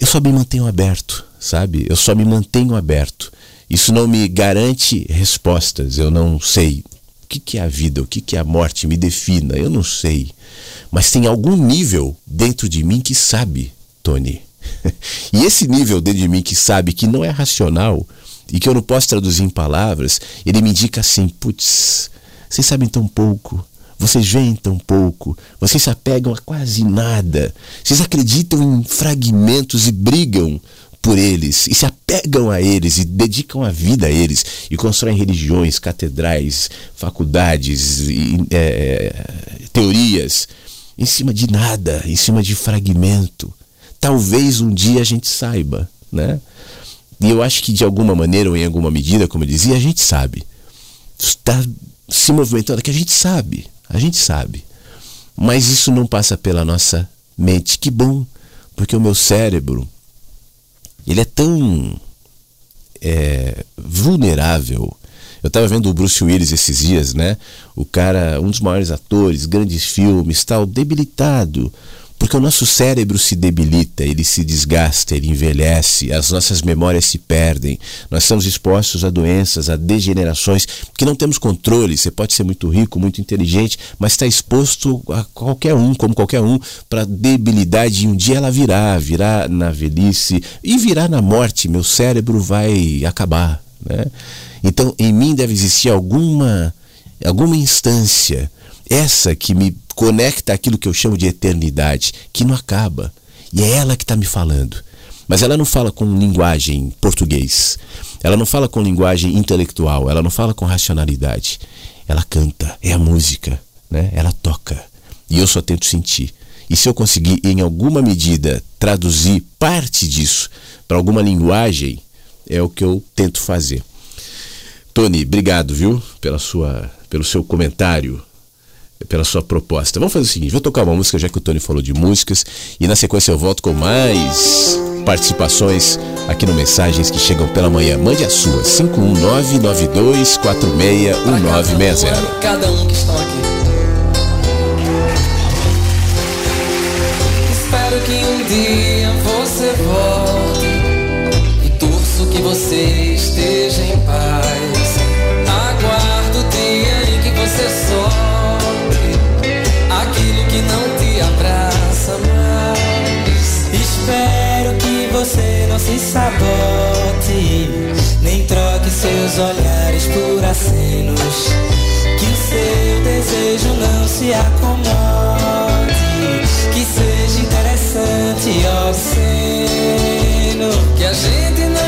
Eu só me mantenho aberto, sabe? Eu só me mantenho aberto. Isso não me garante respostas, eu não sei que, que é a vida, o que, que é a morte, me defina, eu não sei. Mas tem algum nível dentro de mim que sabe, Tony. e esse nível dentro de mim que sabe que não é racional e que eu não posso traduzir em palavras, ele me indica assim: putz, vocês sabem tão pouco, vocês veem tão pouco, vocês se apegam a quase nada, vocês acreditam em fragmentos e brigam por eles e se apegam a eles e dedicam a vida a eles e constroem religiões, catedrais, faculdades, e, é, teorias em cima de nada, em cima de fragmento. Talvez um dia a gente saiba, né? E eu acho que de alguma maneira ou em alguma medida, como eu dizia, a gente sabe. Está se movimentando, que a gente sabe, a gente sabe. Mas isso não passa pela nossa mente. Que bom, porque o meu cérebro, ele é tão é, vulnerável. Eu estava vendo o Bruce Willis esses dias, né? O cara, um dos maiores atores, grandes filmes, tal, debilitado porque o nosso cérebro se debilita, ele se desgasta, ele envelhece, as nossas memórias se perdem, nós estamos expostos a doenças, a degenerações, que não temos controle. Você pode ser muito rico, muito inteligente, mas está exposto a qualquer um, como qualquer um, para debilidade. E um dia ela virá, virá na velhice e virá na morte. Meu cérebro vai acabar. Né? Então, em mim deve existir alguma, alguma instância essa que me conecta aquilo que eu chamo de eternidade, que não acaba. E é ela que está me falando. Mas ela não fala com linguagem português. Ela não fala com linguagem intelectual. Ela não fala com racionalidade. Ela canta, é a música, né? Ela toca. E eu só tento sentir. E se eu conseguir, em alguma medida, traduzir parte disso para alguma linguagem, é o que eu tento fazer. Tony, obrigado, viu, pela sua, pelo seu comentário pela sua proposta. Vamos fazer o seguinte: vou tocar uma música, já que o Tony falou de músicas, e na sequência eu volto com mais participações aqui no Mensagens que chegam pela manhã. Mande a sua, 51992461960. Cada um que estão aqui. Espero que um dia você volte e torço que você esteja se sabote, nem troque seus olhares por acenos. Que o seu desejo não se acomode, que seja interessante e obsceno. Que a gente não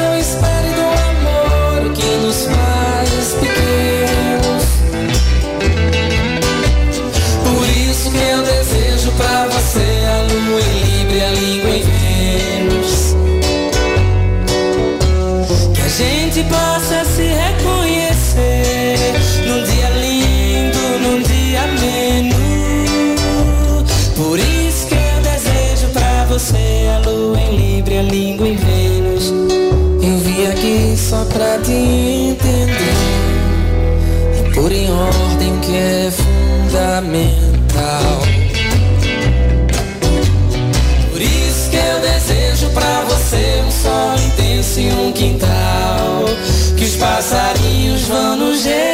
só pra te entender. E por em ordem que é fundamental. Por isso que eu desejo pra você um sol intenso e um quintal. Que os passarinhos vão nos receber.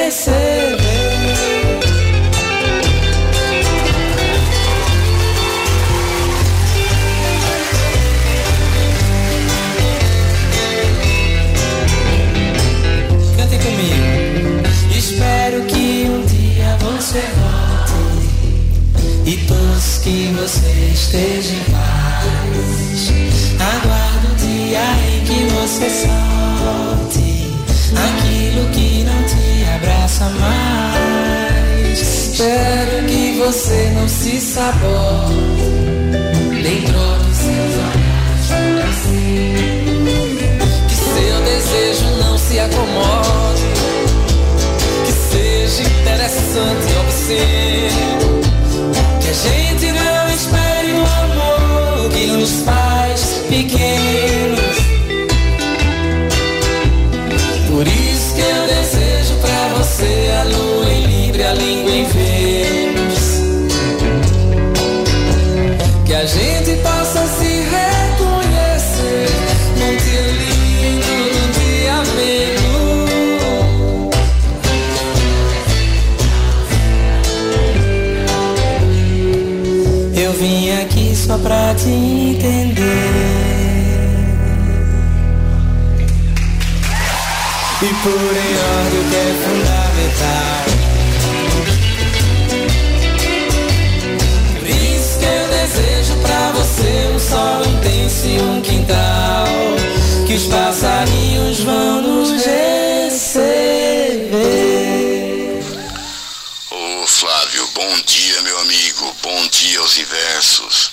Que você esteja em paz. Aguardo o dia em que você solte aquilo que não te abraça mais. Espero que você não se sabote, nem troque seus olhares. Que seu desejo não se acomode que seja interessante e obsceno. Aos inversos.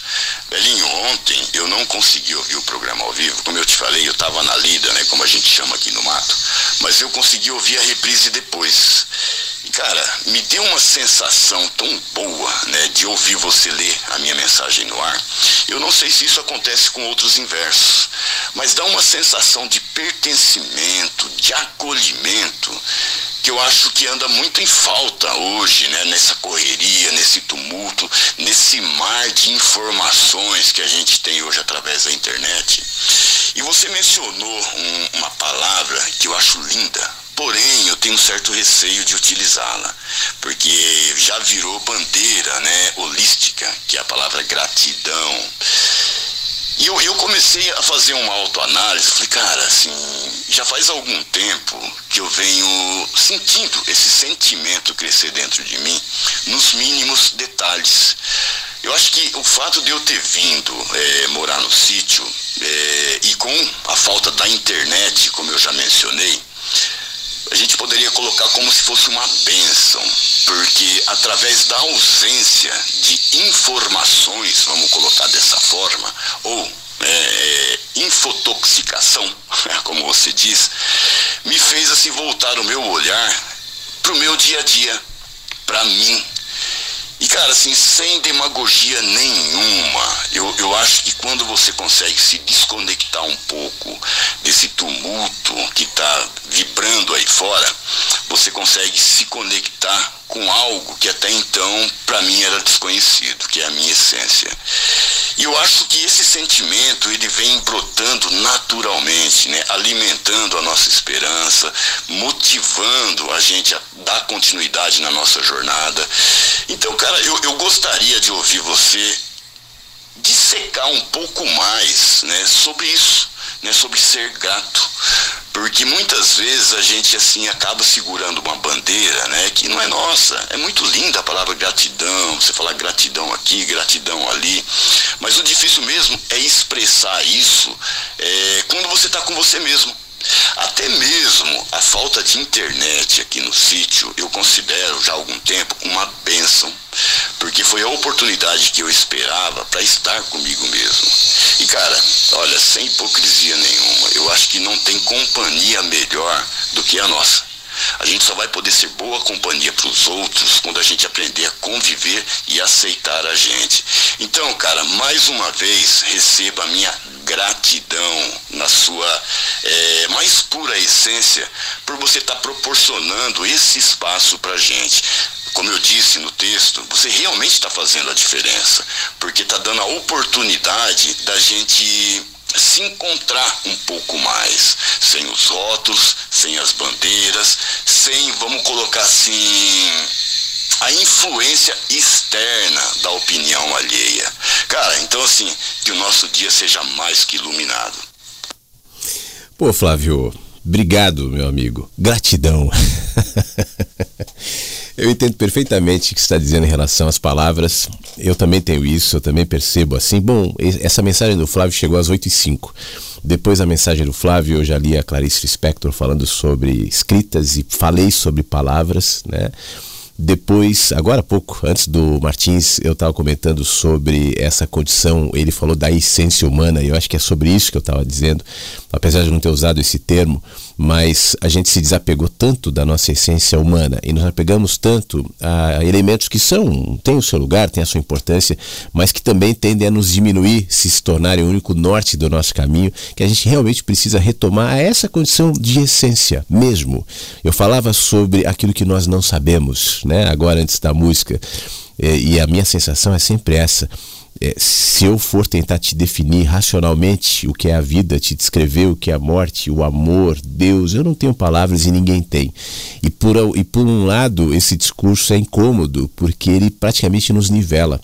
Elinho, ontem eu não consegui ouvir o programa ao vivo. Como eu te falei, eu estava na lida, né? Como a gente chama aqui no mato. Mas eu consegui ouvir a reprise depois. E, cara, me deu uma sensação tão boa, né? De ouvir você ler a minha mensagem no ar. Eu não sei se isso acontece com outros inversos. Mas dá uma sensação de pertencimento, de acolhimento que eu acho que anda muito em falta hoje, né? Nessa correria, nesse tumulto, nesse mar de informações que a gente tem hoje através da internet. E você mencionou um, uma palavra que eu acho linda, porém eu tenho um certo receio de utilizá-la, porque já virou bandeira, né, holística, que é a palavra gratidão. E eu, eu comecei a fazer uma autoanálise, falei, cara, assim, já faz algum tempo que eu venho sentindo esse sentimento crescer dentro de mim, nos mínimos detalhes. Eu acho que o fato de eu ter vindo é, morar no sítio é, e com a falta da internet, como eu já mencionei, gente poderia colocar como se fosse uma bênção, porque através da ausência de informações, vamos colocar dessa forma, ou é, infotoxicação, como você diz, me fez assim voltar o meu olhar para o meu dia a dia, para mim, e cara, assim, sem demagogia nenhuma, eu, eu acho que quando você consegue se desconectar um pouco desse tumulto que está vibrando aí fora, você consegue se conectar com algo que até então para mim era desconhecido, que é a minha essência. E eu acho que esse sentimento ele vem brotando naturalmente, né? alimentando a nossa esperança, motivando a gente a dar continuidade na nossa jornada. Então, cara, eu, eu gostaria de ouvir você dissecar um pouco mais né, sobre isso, né, sobre ser grato. Porque muitas vezes a gente assim acaba segurando uma bandeira, né, que não é nossa. É muito linda a palavra gratidão, você falar gratidão aqui, gratidão ali. Mas o difícil mesmo é expressar isso é, quando você está com você mesmo. Até mesmo a falta de internet aqui no sítio, eu considero já há algum tempo uma bênção, porque foi a oportunidade que eu esperava para estar comigo mesmo. E cara, olha, sem hipocrisia nenhuma, eu acho que não tem companhia melhor do que a nossa. A gente só vai poder ser boa companhia para os outros quando a gente aprender a conviver e aceitar a gente. Então, cara, mais uma vez, receba a minha gratidão na sua é, mais pura essência por você estar tá proporcionando esse espaço para gente como eu disse no texto, você realmente está fazendo a diferença, porque está dando a oportunidade da gente se encontrar um pouco mais, sem os rótulos, sem as bandeiras, sem, vamos colocar assim, a influência externa da opinião alheia. Cara, então assim, que o nosso dia seja mais que iluminado. Pô, Flávio, obrigado, meu amigo. Gratidão. Eu entendo perfeitamente o que você está dizendo em relação às palavras. Eu também tenho isso, eu também percebo assim. Bom, essa mensagem do Flávio chegou às 8 e 05 Depois da mensagem do Flávio, eu já li a Clarice Spector falando sobre escritas e falei sobre palavras, né? Depois, agora há pouco, antes do Martins, eu estava comentando sobre essa condição. Ele falou da essência humana, e eu acho que é sobre isso que eu estava dizendo, apesar de não ter usado esse termo mas a gente se desapegou tanto da nossa essência humana e nos apegamos tanto a elementos que são, têm o seu lugar, têm a sua importância, mas que também tendem a nos diminuir se se tornarem o único norte do nosso caminho, que a gente realmente precisa retomar essa condição de essência mesmo. Eu falava sobre aquilo que nós não sabemos, né? Agora antes da música, e a minha sensação é sempre essa é, se eu for tentar te definir racionalmente o que é a vida, te descrever o que é a morte, o amor, Deus, eu não tenho palavras e ninguém tem. E por, e por um lado, esse discurso é incômodo, porque ele praticamente nos nivela.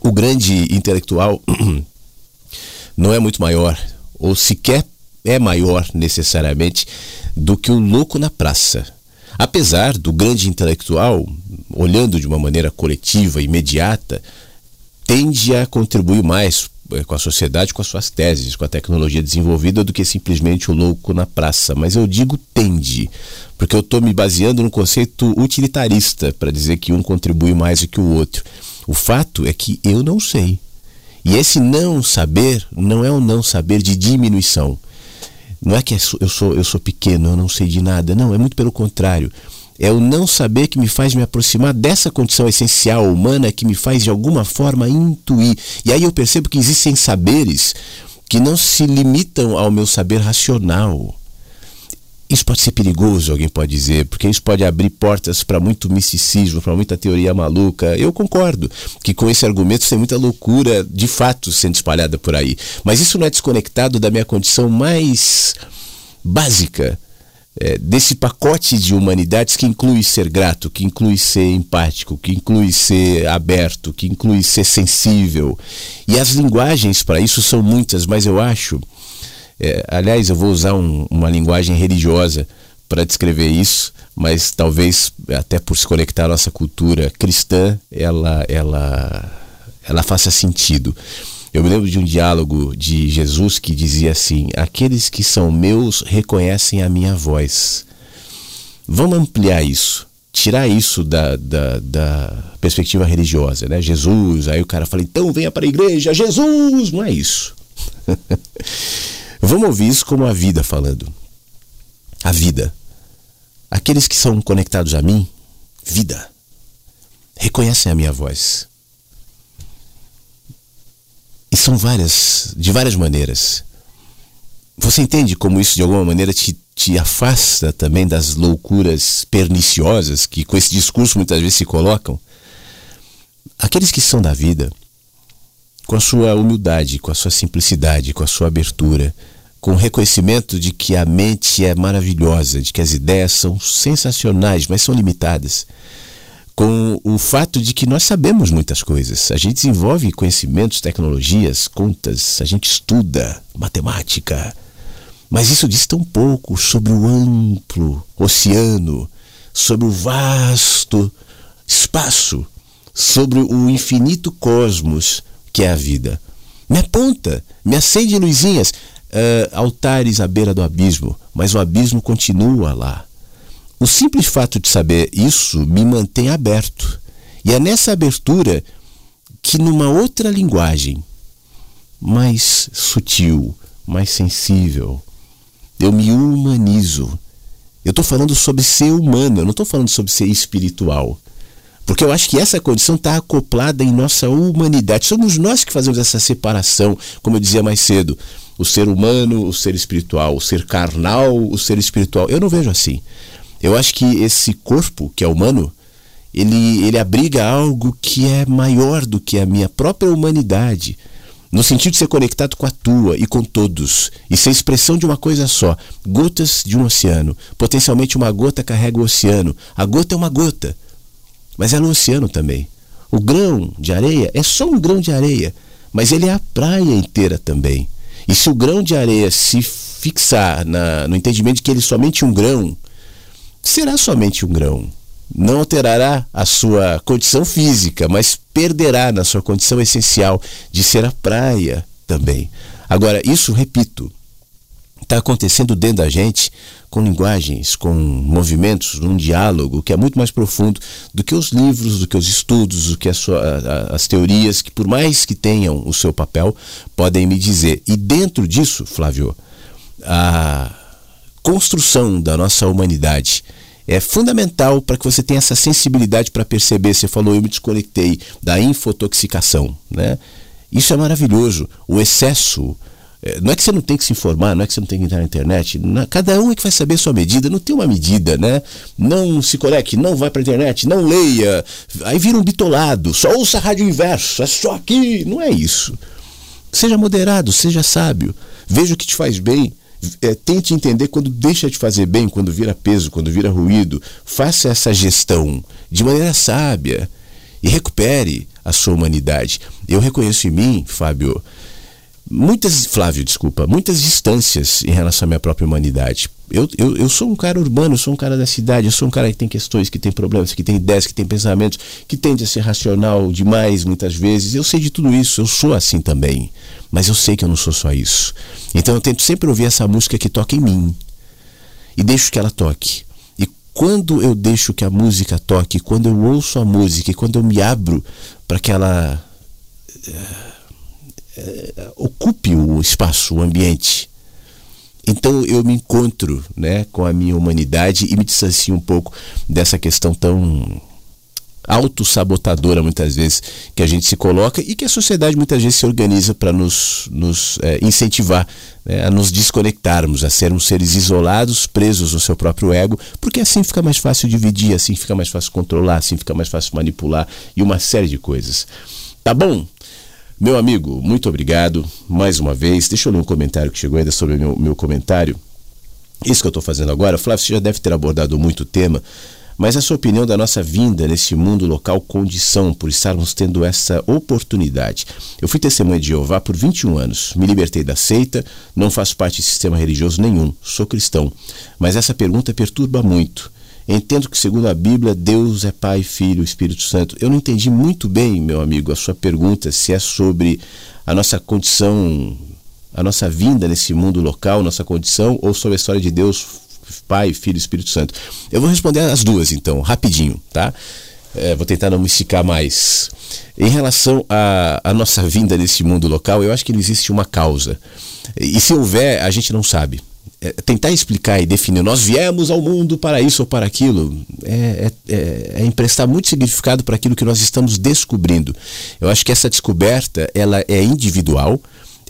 O grande intelectual não é muito maior, ou sequer é maior necessariamente, do que o louco na praça. Apesar do grande intelectual, olhando de uma maneira coletiva, imediata, tende a contribuir mais eh, com a sociedade, com as suas teses, com a tecnologia desenvolvida, do que simplesmente o louco na praça. Mas eu digo tende, porque eu estou me baseando no conceito utilitarista para dizer que um contribui mais do que o outro. O fato é que eu não sei. E esse não saber não é um não saber de diminuição. Não é que eu sou, eu sou pequeno, eu não sei de nada. Não, é muito pelo contrário. É o não saber que me faz me aproximar dessa condição essencial humana que me faz de alguma forma intuir. E aí eu percebo que existem saberes que não se limitam ao meu saber racional. Isso pode ser perigoso, alguém pode dizer, porque isso pode abrir portas para muito misticismo, para muita teoria maluca. Eu concordo que com esse argumento tem muita loucura de fato sendo espalhada por aí. Mas isso não é desconectado da minha condição mais básica, é, desse pacote de humanidades que inclui ser grato, que inclui ser empático, que inclui ser aberto, que inclui ser sensível. E as linguagens para isso são muitas, mas eu acho. É, aliás, eu vou usar um, uma linguagem religiosa para descrever isso, mas talvez até por se conectar à nossa cultura cristã, ela, ela, ela faça sentido. Eu me lembro de um diálogo de Jesus que dizia assim: Aqueles que são meus reconhecem a minha voz. Vamos ampliar isso, tirar isso da, da, da perspectiva religiosa, né? Jesus, aí o cara fala: então venha para a igreja, Jesus! Não é isso. Vamos ouvir isso como a vida falando. A vida. Aqueles que são conectados a mim, vida, reconhecem a minha voz. E são várias, de várias maneiras. Você entende como isso de alguma maneira te, te afasta também das loucuras perniciosas que com esse discurso muitas vezes se colocam? Aqueles que são da vida, com a sua humildade, com a sua simplicidade, com a sua abertura, com o reconhecimento de que a mente é maravilhosa, de que as ideias são sensacionais, mas são limitadas com o fato de que nós sabemos muitas coisas. A gente desenvolve conhecimentos, tecnologias, contas, a gente estuda matemática. Mas isso diz tão pouco sobre o amplo oceano, sobre o vasto espaço, sobre o infinito cosmos que é a vida. Me aponta, me acende luzinhas, uh, altares à beira do abismo, mas o abismo continua lá. O simples fato de saber isso me mantém aberto. E é nessa abertura que, numa outra linguagem, mais sutil, mais sensível, eu me humanizo. Eu estou falando sobre ser humano, eu não estou falando sobre ser espiritual. Porque eu acho que essa condição está acoplada em nossa humanidade. Somos nós que fazemos essa separação, como eu dizia mais cedo. O ser humano, o ser espiritual, o ser carnal, o ser espiritual. Eu não vejo assim. Eu acho que esse corpo, que é humano, ele, ele abriga algo que é maior do que a minha própria humanidade. No sentido de ser conectado com a tua e com todos, e ser expressão de uma coisa só, gotas de um oceano. Potencialmente uma gota carrega o oceano. A gota é uma gota, mas ela é um oceano também. O grão de areia é só um grão de areia, mas ele é a praia inteira também. E se o grão de areia se fixar na, no entendimento de que ele é somente um grão, será somente um grão. Não alterará a sua condição física, mas perderá na sua condição essencial de ser a praia também. Agora, isso, repito, está acontecendo dentro da gente com linguagens, com movimentos, num diálogo que é muito mais profundo do que os livros, do que os estudos, do que sua, a, as teorias, que por mais que tenham o seu papel, podem me dizer. E dentro disso, Flávio, a construção da nossa humanidade é fundamental para que você tenha essa sensibilidade para perceber. Você falou, eu me desconectei da infotoxicação, né? Isso é maravilhoso. O excesso. É, não é que você não tem que se informar, não é que você não tem que entrar na internet. cada um é que vai saber a sua medida. Não tem uma medida, né? Não se conecte, não vai para a internet, não leia. Aí vira um bitolado. Só ouça a rádio inverso. É só aqui. Não é isso. Seja moderado, seja sábio. Veja o que te faz bem é, tente entender quando deixa de fazer bem, quando vira peso, quando vira ruído. Faça essa gestão de maneira sábia e recupere a sua humanidade. Eu reconheço em mim, Fábio, muitas, Flávio, desculpa, muitas distâncias em relação à minha própria humanidade. Eu, eu, eu sou um cara urbano, eu sou um cara da cidade, eu sou um cara que tem questões, que tem problemas, que tem ideias, que tem pensamentos, que tende a ser racional demais muitas vezes. Eu sei de tudo isso, eu sou assim também. Mas eu sei que eu não sou só isso. Então eu tento sempre ouvir essa música que toca em mim. E deixo que ela toque. E quando eu deixo que a música toque, quando eu ouço a música e quando eu me abro para que ela é, ocupe o espaço, o ambiente. Então eu me encontro né, com a minha humanidade e me distancio um pouco dessa questão tão autossabotadora muitas vezes que a gente se coloca e que a sociedade muitas vezes se organiza para nos, nos é, incentivar né, a nos desconectarmos, a sermos seres isolados, presos no seu próprio ego, porque assim fica mais fácil dividir, assim fica mais fácil controlar, assim fica mais fácil manipular e uma série de coisas. Tá bom? Meu amigo, muito obrigado mais uma vez. Deixa eu ler um comentário que chegou ainda sobre o meu, meu comentário. Isso que eu estou fazendo agora, Flávio, você já deve ter abordado muito tema, mas a sua opinião da nossa vinda nesse mundo local condição por estarmos tendo essa oportunidade. Eu fui testemunha de Jeová por 21 anos, me libertei da seita, não faço parte de sistema religioso nenhum, sou cristão. Mas essa pergunta perturba muito. Entendo que, segundo a Bíblia, Deus é Pai, Filho, Espírito Santo. Eu não entendi muito bem, meu amigo, a sua pergunta, se é sobre a nossa condição, a nossa vinda nesse mundo local, nossa condição, ou sobre a história de Deus, Pai, Filho, Espírito Santo. Eu vou responder as duas, então, rapidinho, tá? É, vou tentar não me esticar mais. Em relação à nossa vinda nesse mundo local, eu acho que não existe uma causa. E se houver, a gente não sabe é, tentar explicar e definir, nós viemos ao mundo para isso ou para aquilo, é, é, é, é emprestar muito significado para aquilo que nós estamos descobrindo. Eu acho que essa descoberta ela é individual,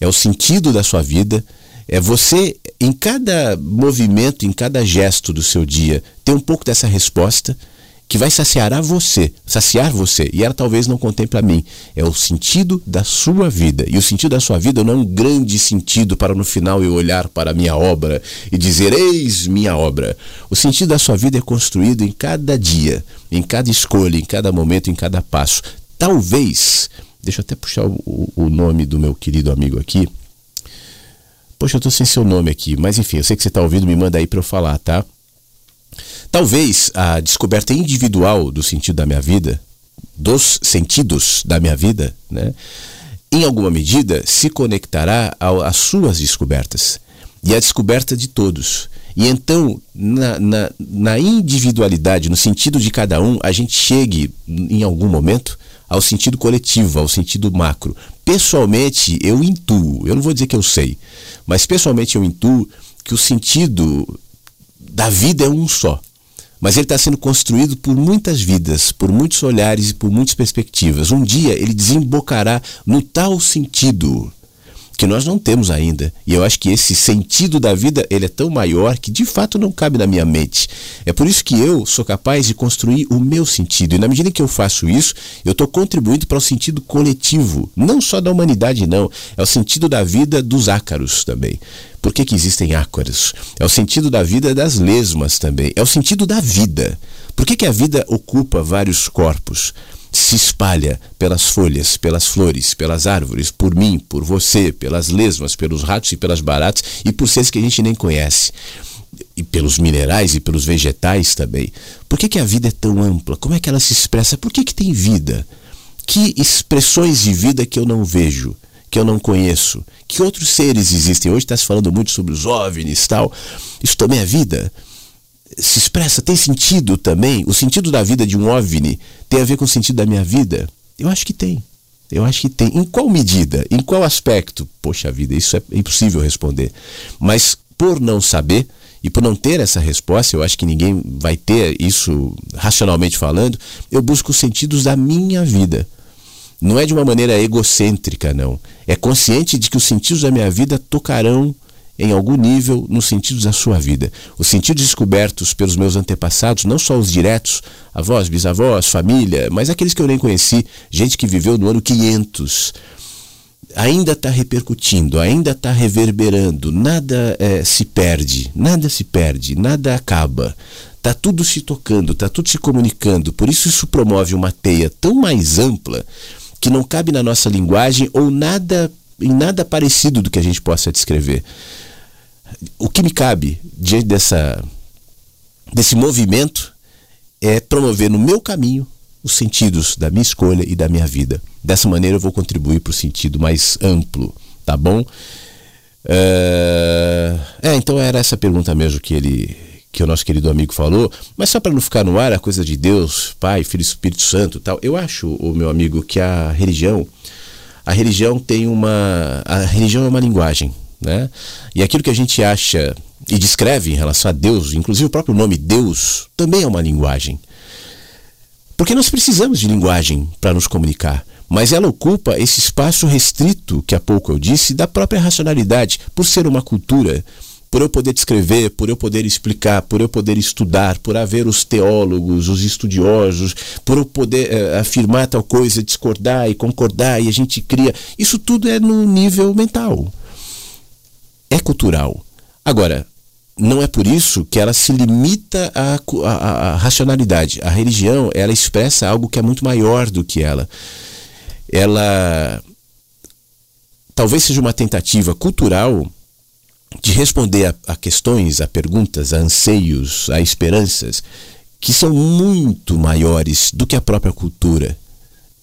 é o sentido da sua vida, é você, em cada movimento, em cada gesto do seu dia, ter um pouco dessa resposta que vai saciar a você, saciar você, e ela talvez não contemple a mim. É o sentido da sua vida. E o sentido da sua vida não é um grande sentido para no final eu olhar para a minha obra e dizer: Eis minha obra. O sentido da sua vida é construído em cada dia, em cada escolha, em cada momento, em cada passo. Talvez, deixa eu até puxar o, o nome do meu querido amigo aqui. Poxa, eu estou sem seu nome aqui, mas enfim, eu sei que você está ouvindo, me manda aí para eu falar, tá? Talvez a descoberta individual do sentido da minha vida, dos sentidos da minha vida, né, em alguma medida se conectará às suas descobertas e à descoberta de todos. E então, na, na, na, individualidade, no sentido de cada um, a gente chegue, em algum momento, ao sentido coletivo, ao sentido macro. Pessoalmente, eu intuo, eu não vou dizer que eu sei, mas pessoalmente eu intuo que o sentido da vida é um só. Mas ele está sendo construído por muitas vidas, por muitos olhares e por muitas perspectivas. Um dia ele desembocará no tal sentido que nós não temos ainda. E eu acho que esse sentido da vida, ele é tão maior que de fato não cabe na minha mente. É por isso que eu sou capaz de construir o meu sentido. E na medida que eu faço isso, eu estou contribuindo para o sentido coletivo, não só da humanidade, não. É o sentido da vida dos ácaros também. Por que, que existem ácaros? É o sentido da vida das lesmas também. É o sentido da vida. Por que, que a vida ocupa vários corpos? Se espalha pelas folhas, pelas flores, pelas árvores, por mim, por você, pelas lesmas, pelos ratos e pelas baratas e por seres que a gente nem conhece. E pelos minerais e pelos vegetais também. Por que, que a vida é tão ampla? Como é que ela se expressa? Por que, que tem vida? Que expressões de vida que eu não vejo? que eu não conheço? Que outros seres existem? Hoje está se falando muito sobre os OVNIs e tal. Isso também é vida? Se expressa, tem sentido também? O sentido da vida de um OVNI tem a ver com o sentido da minha vida? Eu acho que tem. Eu acho que tem. Em qual medida? Em qual aspecto? Poxa vida, isso é impossível responder. Mas por não saber e por não ter essa resposta, eu acho que ninguém vai ter isso racionalmente falando, eu busco os sentidos da minha vida. Não é de uma maneira egocêntrica, não. É consciente de que os sentidos da minha vida tocarão em algum nível nos sentidos da sua vida. Os sentidos descobertos pelos meus antepassados, não só os diretos, avós, bisavós, família, mas aqueles que eu nem conheci, gente que viveu no ano 500, ainda está repercutindo, ainda está reverberando, nada é, se perde, nada se perde, nada acaba. Está tudo se tocando, está tudo se comunicando. Por isso, isso promove uma teia tão mais ampla que não cabe na nossa linguagem ou nada em nada parecido do que a gente possa descrever o que me cabe diante dessa, desse movimento é promover no meu caminho os sentidos da minha escolha e da minha vida. Dessa maneira eu vou contribuir para o sentido mais amplo, tá bom? Uh, é, então era essa pergunta mesmo que ele que o nosso querido amigo falou, mas só para não ficar no ar a coisa de Deus, Pai, Filho e Espírito Santo, tal. Eu acho, o meu amigo, que a religião a religião tem uma. A religião é uma linguagem. Né? E aquilo que a gente acha e descreve em relação a Deus, inclusive o próprio nome Deus, também é uma linguagem. Porque nós precisamos de linguagem para nos comunicar, mas ela ocupa esse espaço restrito que há pouco eu disse da própria racionalidade, por ser uma cultura, por eu poder descrever, por eu poder explicar, por eu poder estudar, por haver os teólogos, os estudiosos, por eu poder é, afirmar tal coisa, discordar e concordar e a gente cria. Isso tudo é no nível mental. É cultural. Agora, não é por isso que ela se limita à, à, à, racionalidade. A religião, ela expressa algo que é muito maior do que ela. Ela talvez seja uma tentativa cultural de responder a, a questões, a perguntas, a anseios, a esperanças que são muito maiores do que a própria cultura.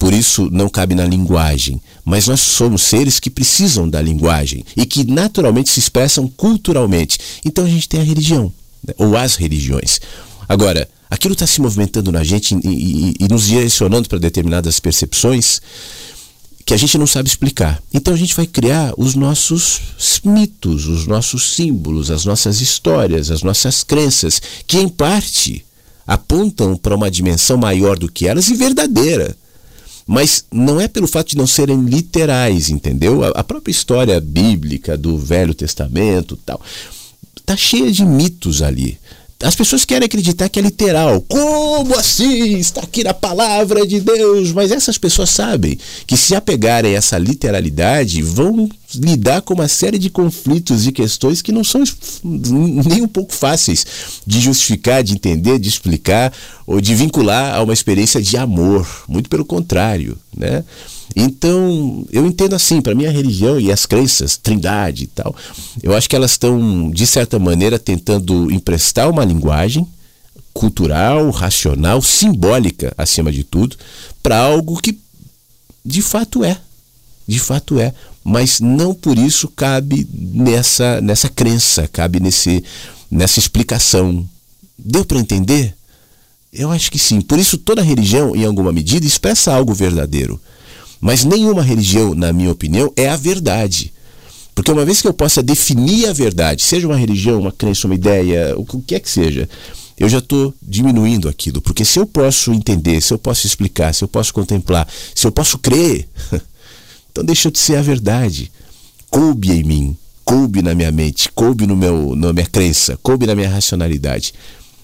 Por isso não cabe na linguagem, mas nós somos seres que precisam da linguagem e que naturalmente se expressam culturalmente. Então a gente tem a religião, né? ou as religiões. Agora, aquilo está se movimentando na gente e, e, e nos direcionando para determinadas percepções que a gente não sabe explicar. Então a gente vai criar os nossos mitos, os nossos símbolos, as nossas histórias, as nossas crenças, que em parte apontam para uma dimensão maior do que elas e verdadeira. Mas não é pelo fato de não serem literais, entendeu? A, própria história bíblica do Velho Testamento tal, tá cheia de mitos ali. As pessoas querem acreditar que é literal. Como assim? Está aqui na palavra de Deus. Mas essas pessoas sabem que se apegarem a essa literalidade, vão lidar com uma série de conflitos e questões que não são nem um pouco fáceis de justificar, de entender, de explicar ou de vincular a uma experiência de amor. Muito pelo contrário, né? Então, eu entendo assim, para mim a religião e as crenças, trindade e tal, eu acho que elas estão, de certa maneira, tentando emprestar uma linguagem cultural, racional, simbólica, acima de tudo, para algo que de fato é. De fato é. Mas não por isso cabe nessa, nessa crença, cabe nesse, nessa explicação. Deu para entender? Eu acho que sim. Por isso, toda religião, em alguma medida, expressa algo verdadeiro. Mas nenhuma religião, na minha opinião, é a verdade. Porque uma vez que eu possa definir a verdade, seja uma religião, uma crença, uma ideia, o que é que seja, eu já estou diminuindo aquilo. Porque se eu posso entender, se eu posso explicar, se eu posso contemplar, se eu posso crer, então deixa de ser a verdade. Coube em mim, coube na minha mente, coube no meu, na minha crença, coube na minha racionalidade.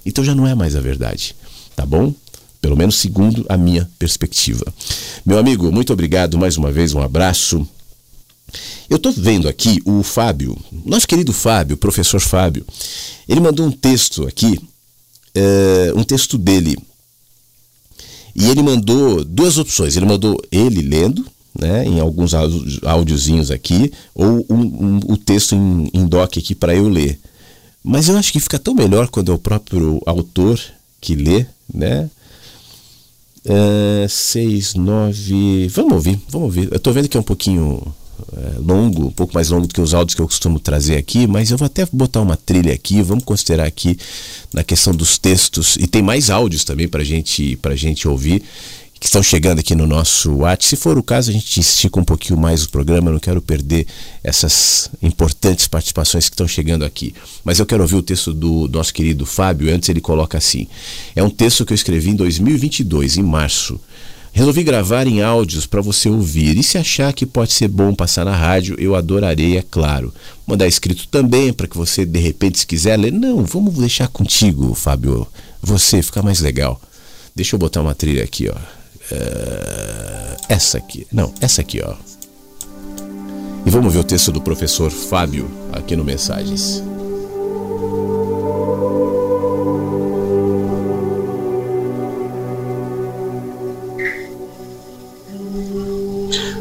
Então já não é mais a verdade. Tá bom? Pelo menos segundo a minha perspectiva. Meu amigo, muito obrigado mais uma vez, um abraço. Eu estou vendo aqui o Fábio, nosso querido Fábio, professor Fábio, ele mandou um texto aqui, é, um texto dele. E ele mandou duas opções. Ele mandou ele lendo, né, em alguns áudiozinhos aqui, ou um, um, o texto em, em doc aqui para eu ler. Mas eu acho que fica tão melhor quando é o próprio autor que lê, né? Uh, seis, nove. Vamos ouvir, vamos ouvir. Eu estou vendo que é um pouquinho é, longo, um pouco mais longo do que os áudios que eu costumo trazer aqui, mas eu vou até botar uma trilha aqui. Vamos considerar aqui na questão dos textos. E tem mais áudios também para gente, a gente ouvir que estão chegando aqui no nosso WhatsApp. Se for o caso, a gente estica um pouquinho mais o programa. Eu não quero perder essas importantes participações que estão chegando aqui. Mas eu quero ouvir o texto do nosso querido Fábio. Antes, ele coloca assim: É um texto que eu escrevi em 2022, em março. Resolvi gravar em áudios para você ouvir. E se achar que pode ser bom passar na rádio, eu adorarei, é claro. Mandar escrito também para que você, de repente, se quiser ler. Não, vamos deixar contigo, Fábio. Você fica mais legal. Deixa eu botar uma trilha aqui, ó. Uh, essa aqui. Não, essa aqui, ó. E vamos ver o texto do professor Fábio aqui no Mensagens.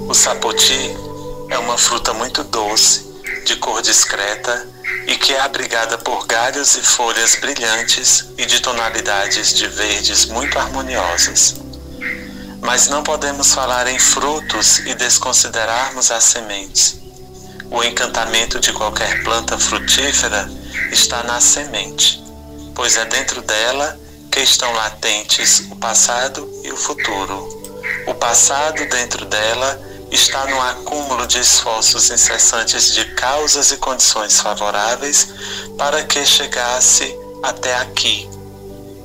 O sapoti é uma fruta muito doce, de cor discreta e que é abrigada por galhos e folhas brilhantes e de tonalidades de verdes muito harmoniosas. Mas não podemos falar em frutos e desconsiderarmos as sementes. O encantamento de qualquer planta frutífera está na semente, pois é dentro dela que estão latentes o passado e o futuro. O passado dentro dela está no acúmulo de esforços incessantes de causas e condições favoráveis para que chegasse até aqui.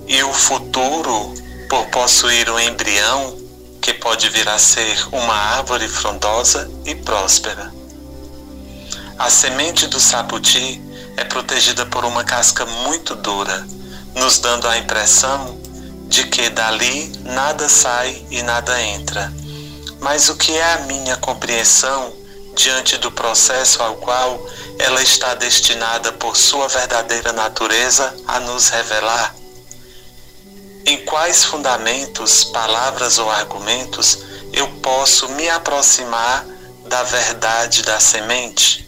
E o futuro, por possuir um embrião que pode vir a ser uma árvore frondosa e próspera. A semente do saputi é protegida por uma casca muito dura, nos dando a impressão de que dali nada sai e nada entra. Mas o que é a minha compreensão diante do processo ao qual ela está destinada por sua verdadeira natureza a nos revelar? Em quais fundamentos, palavras ou argumentos eu posso me aproximar da verdade da semente?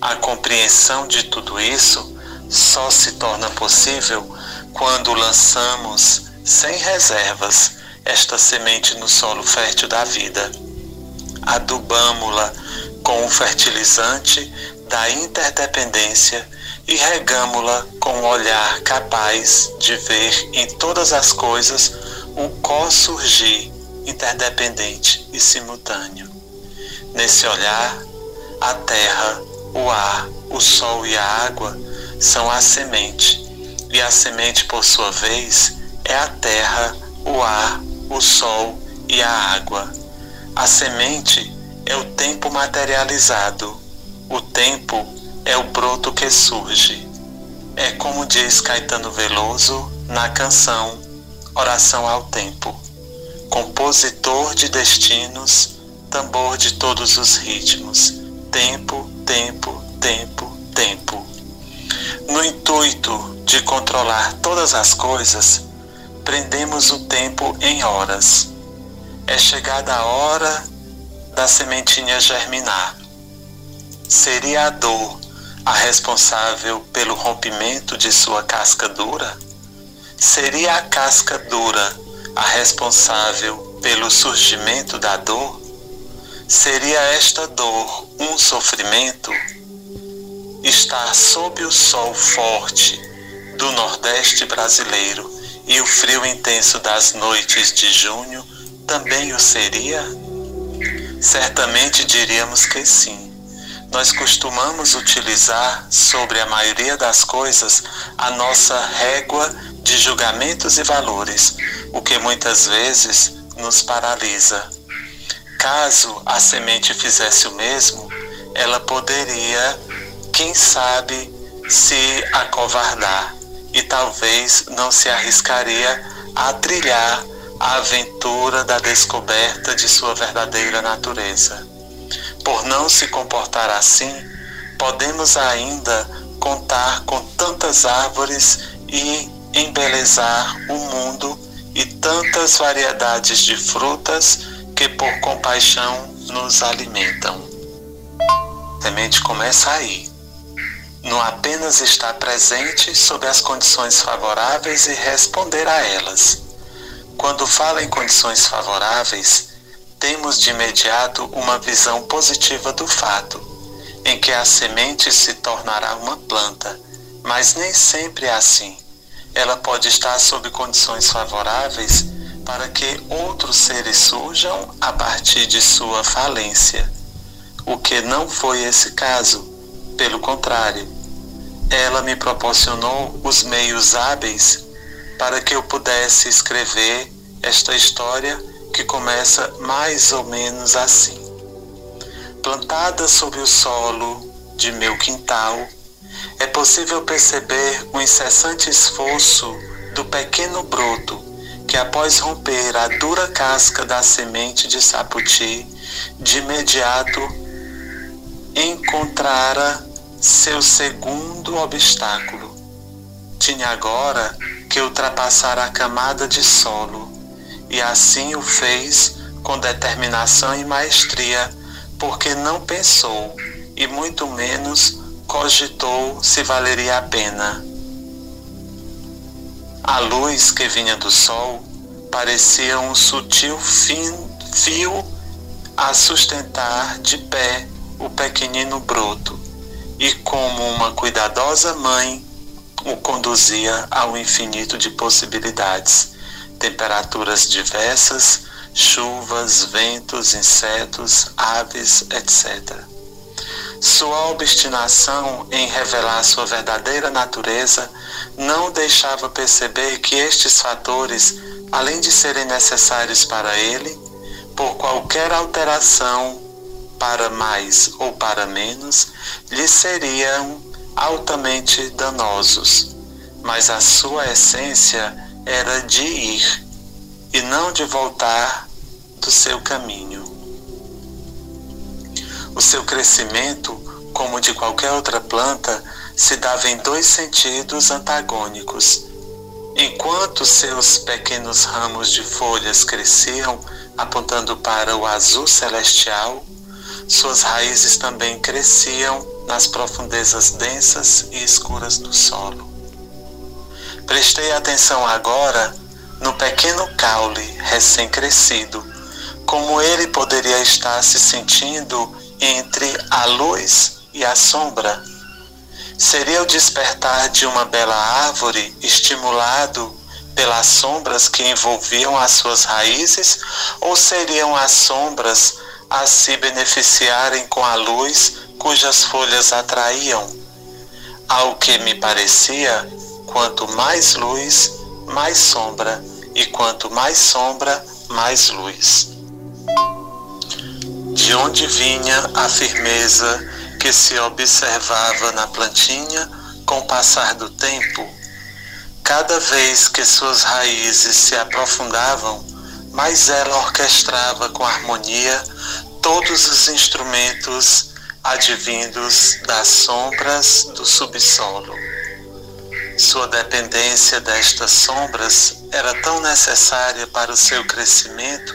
A compreensão de tudo isso só se torna possível quando lançamos sem reservas esta semente no solo fértil da vida. Adubamo-la com o fertilizante da interdependência e regamo-la com um olhar capaz de ver em todas as coisas o co-surgir interdependente e simultâneo. Nesse olhar, a terra, o ar, o sol e a água são a semente, e a semente, por sua vez, é a terra, o ar, o sol e a água. A semente é o tempo materializado, o tempo é o broto que surge. É como diz Caetano Veloso na canção Oração ao Tempo. Compositor de destinos, tambor de todos os ritmos. Tempo, tempo, tempo, tempo. No intuito de controlar todas as coisas, prendemos o tempo em horas. É chegada a hora da sementinha germinar. Seria a dor a responsável pelo rompimento de sua casca dura? Seria a casca dura a responsável pelo surgimento da dor? Seria esta dor um sofrimento? Estar sob o sol forte do Nordeste brasileiro e o frio intenso das noites de junho também o seria? Certamente diríamos que sim nós costumamos utilizar sobre a maioria das coisas a nossa régua de julgamentos e valores, o que muitas vezes nos paralisa. Caso a semente fizesse o mesmo, ela poderia, quem sabe, se acovardar e talvez não se arriscaria a trilhar a aventura da descoberta de sua verdadeira natureza. Por não se comportar assim, podemos ainda contar com tantas árvores e embelezar o mundo e tantas variedades de frutas que por compaixão nos alimentam. Semente começa aí, não apenas estar presente sob as condições favoráveis e responder a elas. Quando fala em condições favoráveis, temos de imediato uma visão positiva do fato, em que a semente se tornará uma planta, mas nem sempre é assim. Ela pode estar sob condições favoráveis para que outros seres surjam a partir de sua falência, o que não foi esse caso, pelo contrário. Ela me proporcionou os meios hábeis para que eu pudesse escrever esta história que começa mais ou menos assim: Plantada sob o solo de meu quintal, é possível perceber o incessante esforço do pequeno broto que, após romper a dura casca da semente de saputi, de imediato encontrara seu segundo obstáculo. Tinha agora que ultrapassar a camada de solo e assim o fez com determinação e maestria, porque não pensou e muito menos cogitou se valeria a pena. A luz que vinha do sol parecia um sutil fio a sustentar de pé o pequenino broto, e como uma cuidadosa mãe o conduzia ao infinito de possibilidades temperaturas diversas, chuvas, ventos, insetos, aves, etc. Sua obstinação em revelar sua verdadeira natureza não deixava perceber que estes fatores, além de serem necessários para ele, por qualquer alteração para mais ou para menos, lhe seriam altamente danosos. Mas a sua essência era de ir e não de voltar do seu caminho. O seu crescimento, como de qualquer outra planta, se dava em dois sentidos antagônicos. Enquanto seus pequenos ramos de folhas cresciam, apontando para o azul celestial, suas raízes também cresciam nas profundezas densas e escuras do solo. Prestei atenção agora no pequeno caule recém-crescido, como ele poderia estar se sentindo entre a luz e a sombra. Seria o despertar de uma bela árvore estimulado pelas sombras que envolviam as suas raízes, ou seriam as sombras a se beneficiarem com a luz cujas folhas atraíam? Ao que me parecia, quanto mais luz, mais sombra, e quanto mais sombra, mais luz. De onde vinha a firmeza que se observava na plantinha com o passar do tempo? Cada vez que suas raízes se aprofundavam, mais ela orquestrava com harmonia todos os instrumentos advindos das sombras do subsolo. Sua dependência destas sombras era tão necessária para o seu crescimento,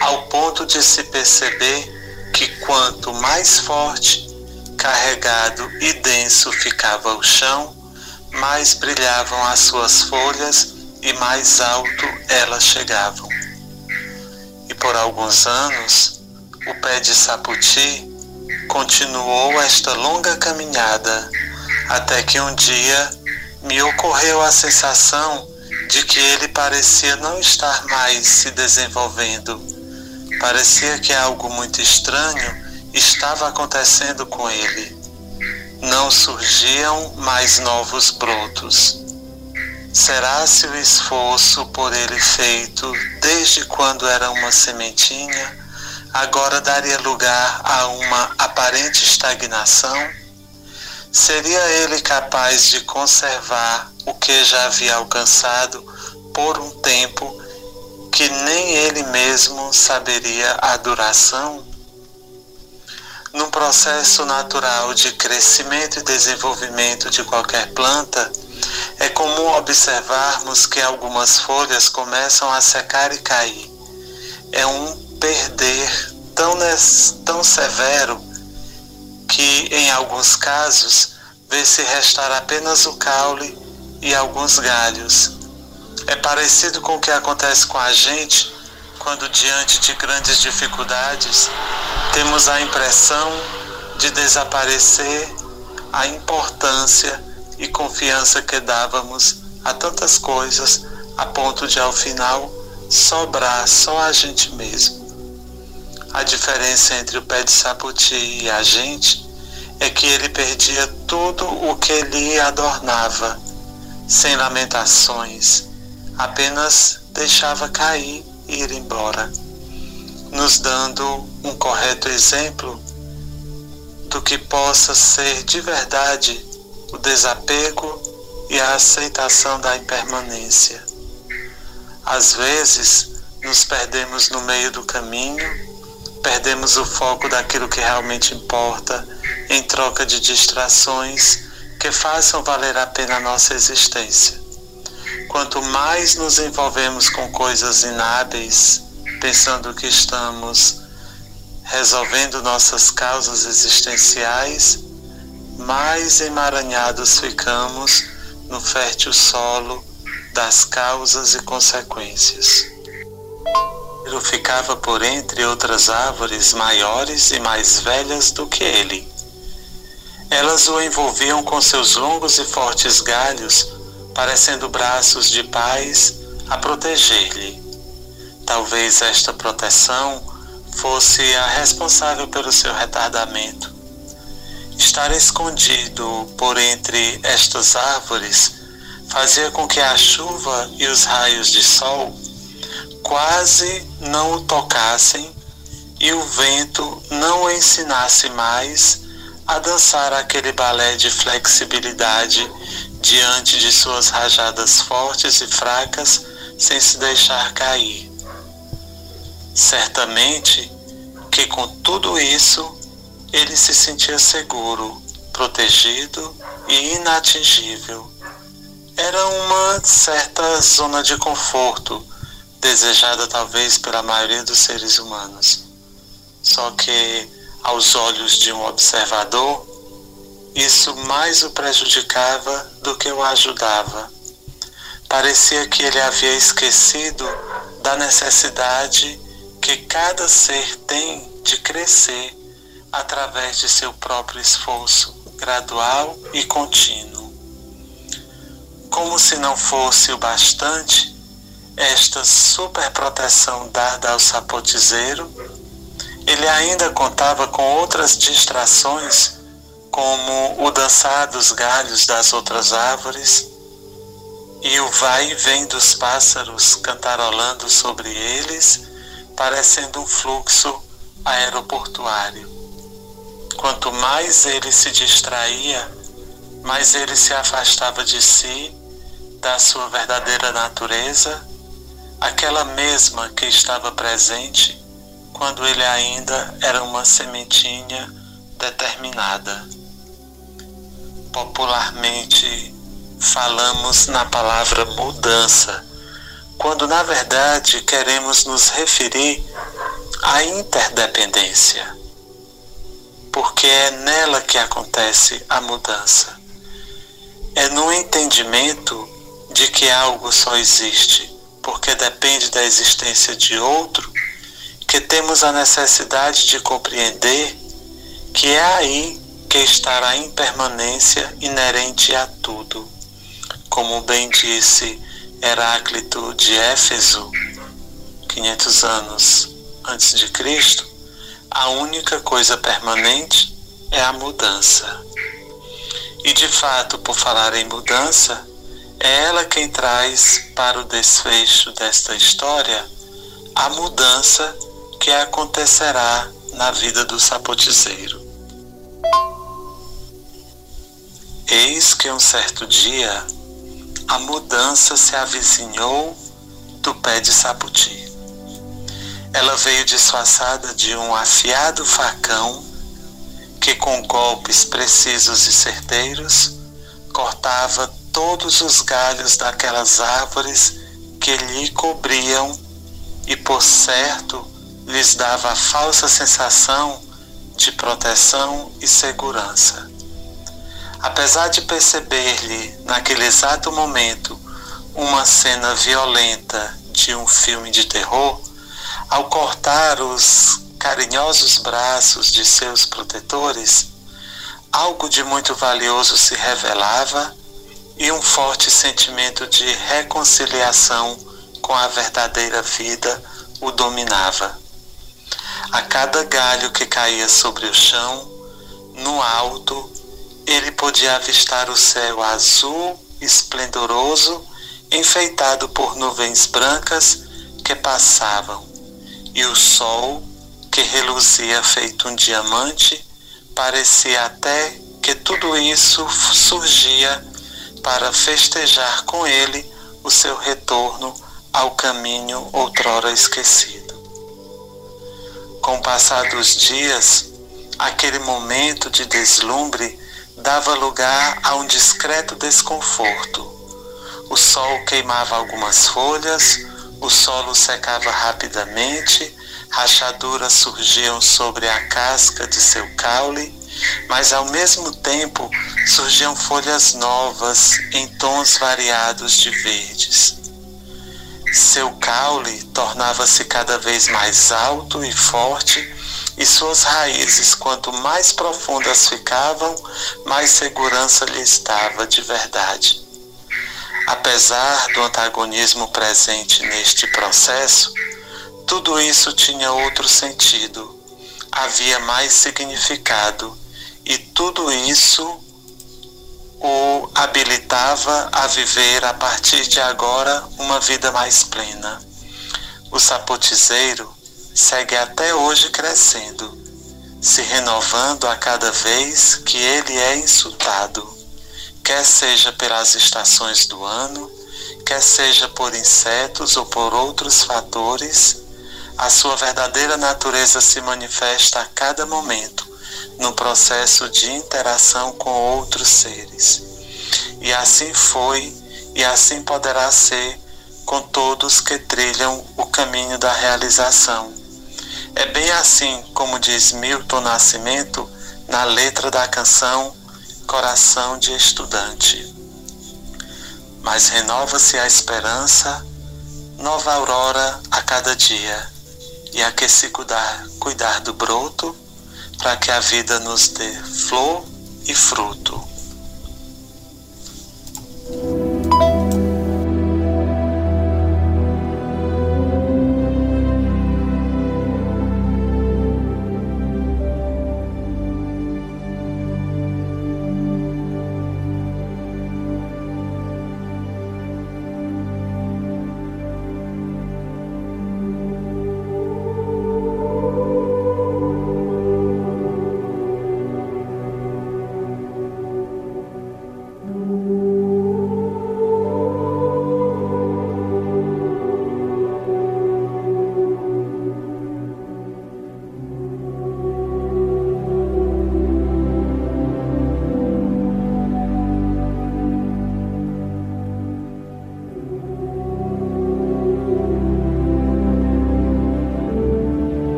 ao ponto de se perceber que quanto mais forte, carregado e denso ficava o chão, mais brilhavam as suas folhas e mais alto elas chegavam. E por alguns anos, o pé de saputi continuou esta longa caminhada até que um dia me ocorreu a sensação de que ele parecia não estar mais se desenvolvendo. Parecia que algo muito estranho estava acontecendo com ele. Não surgiam mais novos brotos. Será se o esforço por ele feito desde quando era uma sementinha agora daria lugar a uma aparente estagnação? Seria ele capaz de conservar o que já havia alcançado por um tempo que nem ele mesmo saberia a duração? Num processo natural de crescimento e desenvolvimento de qualquer planta, é comum observarmos que algumas folhas começam a secar e cair. É um perder tão, tão severo que, em alguns casos, vê-se restar apenas o caule e alguns galhos. É parecido com o que acontece com a gente quando, diante de grandes dificuldades, temos a impressão de desaparecer a importância e confiança que dávamos a tantas coisas, a ponto de, ao final, sobrar só a gente mesmo. A diferença entre o pé de saputi e a gente é que ele perdia tudo o que lhe adornava, sem lamentações, apenas deixava cair e ir embora, nos dando um correto exemplo do que possa ser de verdade o desapego e a aceitação da impermanência. Às vezes, nos perdemos no meio do caminho perdemos o foco daquilo que realmente importa em troca de distrações que façam valer a pena a nossa existência. Quanto mais nos envolvemos com coisas inábeis, pensando que estamos resolvendo nossas causas existenciais, mais emaranhados ficamos no fértil solo das causas e consequências ficava por entre outras árvores maiores e mais velhas do que ele. Elas o envolviam com seus longos e fortes galhos, parecendo braços de paz a proteger-lhe. talvez esta proteção fosse a responsável pelo seu retardamento. Estar escondido por entre estas árvores fazia com que a chuva e os raios de sol quase não o tocassem e o vento não o ensinasse mais a dançar aquele balé de flexibilidade diante de suas rajadas fortes e fracas sem se deixar cair. Certamente que com tudo isso ele se sentia seguro, protegido e inatingível. Era uma certa zona de conforto, desejada talvez pela maioria dos seres humanos. Só que, aos olhos de um observador, isso mais o prejudicava do que o ajudava. Parecia que ele havia esquecido da necessidade que cada ser tem de crescer através de seu próprio esforço gradual e contínuo. Como se não fosse o bastante, esta superproteção dada ao sapotizeiro, ele ainda contava com outras distrações, como o dançar dos galhos das outras árvores e o vai e vem dos pássaros cantarolando sobre eles, parecendo um fluxo aeroportuário. Quanto mais ele se distraía, mais ele se afastava de si, da sua verdadeira natureza, aquela mesma que estava presente quando ele ainda era uma sementinha determinada. Popularmente falamos na palavra mudança, quando na verdade queremos nos referir à interdependência porque é nela que acontece a mudança. É no entendimento de que algo só existe porque depende da existência de outro que temos a necessidade de compreender que é aí que está a impermanência inerente a tudo. Como bem disse Heráclito de Éfeso, 500 anos antes de Cristo, a única coisa permanente é a mudança. E de fato, por falar em mudança, é ela quem traz para o desfecho desta história a mudança que acontecerá na vida do sapotizeiro. Eis que um certo dia a mudança se avizinhou do pé de saputi. Ela veio disfarçada de um afiado facão que, com golpes precisos e certeiros, cortava todos os galhos daquelas árvores que lhe cobriam e, por certo, lhes dava a falsa sensação de proteção e segurança. Apesar de perceber-lhe, naquele exato momento, uma cena violenta de um filme de terror, ao cortar os carinhosos braços de seus protetores, algo de muito valioso se revelava e um forte sentimento de reconciliação com a verdadeira vida o dominava. A cada galho que caía sobre o chão, no alto, ele podia avistar o céu azul esplendoroso, enfeitado por nuvens brancas que passavam e o sol, que reluzia feito um diamante, parecia até que tudo isso surgia para festejar com ele o seu retorno ao caminho outrora esquecido. Com o passar dos dias, aquele momento de deslumbre dava lugar a um discreto desconforto. O sol queimava algumas folhas, o solo secava rapidamente, rachaduras surgiam sobre a casca de seu caule, mas ao mesmo tempo surgiam folhas novas em tons variados de verdes. Seu caule tornava-se cada vez mais alto e forte, e suas raízes, quanto mais profundas ficavam, mais segurança lhe estava de verdade. Apesar do antagonismo presente neste processo, Tudo isso tinha outro sentido, havia mais significado, e tudo isso o habilitava a viver a partir de agora uma vida mais plena. O sapotizeiro segue até hoje crescendo, se renovando a cada vez que ele é insultado, quer seja pelas estações do ano, quer seja por insetos ou por outros fatores, a sua verdadeira natureza se manifesta a cada momento no processo de interação com outros seres. E assim foi e assim poderá ser com todos que trilham o caminho da realização. É bem assim como diz Milton Nascimento na letra da canção Coração de Estudante. Mas renova-se a esperança, nova aurora a cada dia, e a que se cuidar, cuidar do broto, para que a vida nos dê flor e fruto.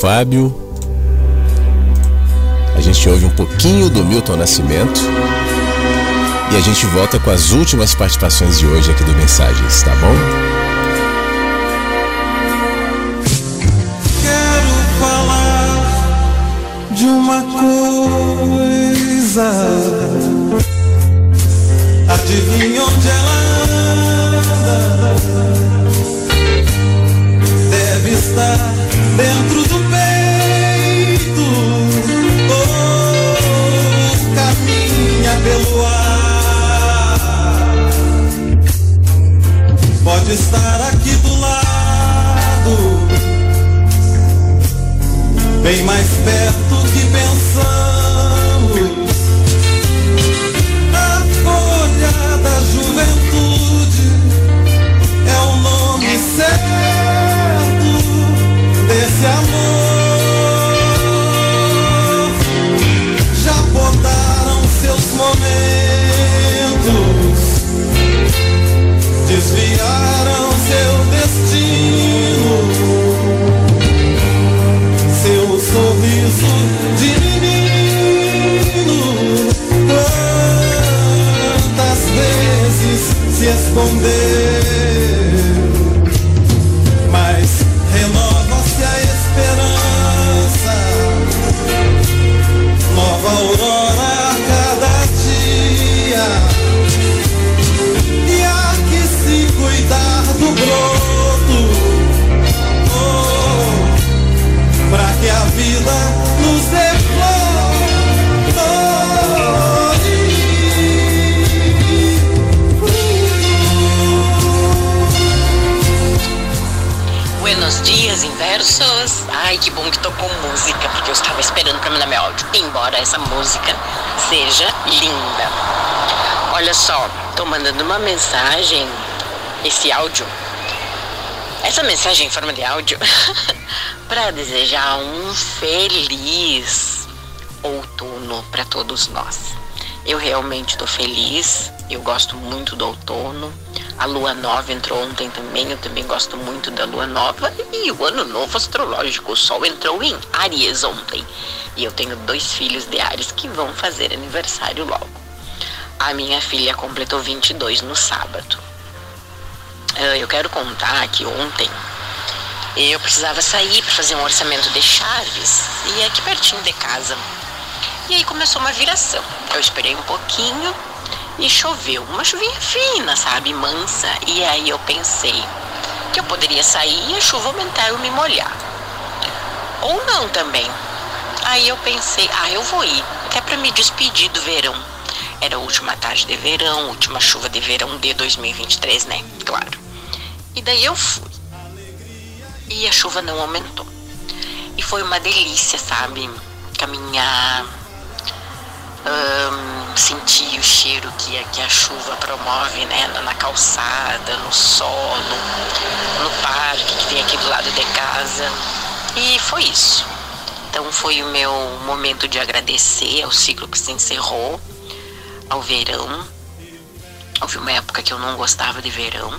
Fábio, a gente ouve um pouquinho do Milton Nascimento e a gente volta com as últimas participações de hoje aqui do Mensagens, tá bom? Quero falar de uma coisa. Adivinha escondeu, Ai, que bom que tocou música, porque eu estava esperando para mandar meu áudio. Embora essa música seja linda. Olha só, tô mandando uma mensagem, esse áudio, essa mensagem em forma de áudio, para desejar um feliz outono para todos nós. Eu realmente estou feliz, eu gosto muito do outono. A lua nova entrou ontem também, eu também gosto muito da lua nova. E o ano novo astrológico, o sol entrou em Áries ontem. E eu tenho dois filhos de Áries que vão fazer aniversário logo. A minha filha completou 22 no sábado. Ah, Eu quero contar que ontem eu precisava sair para fazer um orçamento de chaves e aqui pertinho de casa. E aí começou uma viração. Eu esperei um pouquinho E choveu, uma chuvinha fina, sabe, mansa. E aí eu pensei que eu poderia sair e a chuva aumentar e eu me molhar. Ou não também. Aí eu pensei, ah, eu vou ir, até para me despedir do verão. Era a última tarde de verão, última chuva de verão de 2023, né? Claro. E daí eu fui. E a chuva não aumentou. E foi uma delícia, sabe? Caminhar, um, sentir o cheiro que, a, que a chuva promove, né? Na calçada, no solo, no parque que tem aqui do lado de casa. E foi isso. Então foi o meu momento de agradecer ao ciclo que se encerrou, ao verão. Houve uma época que eu não gostava de verão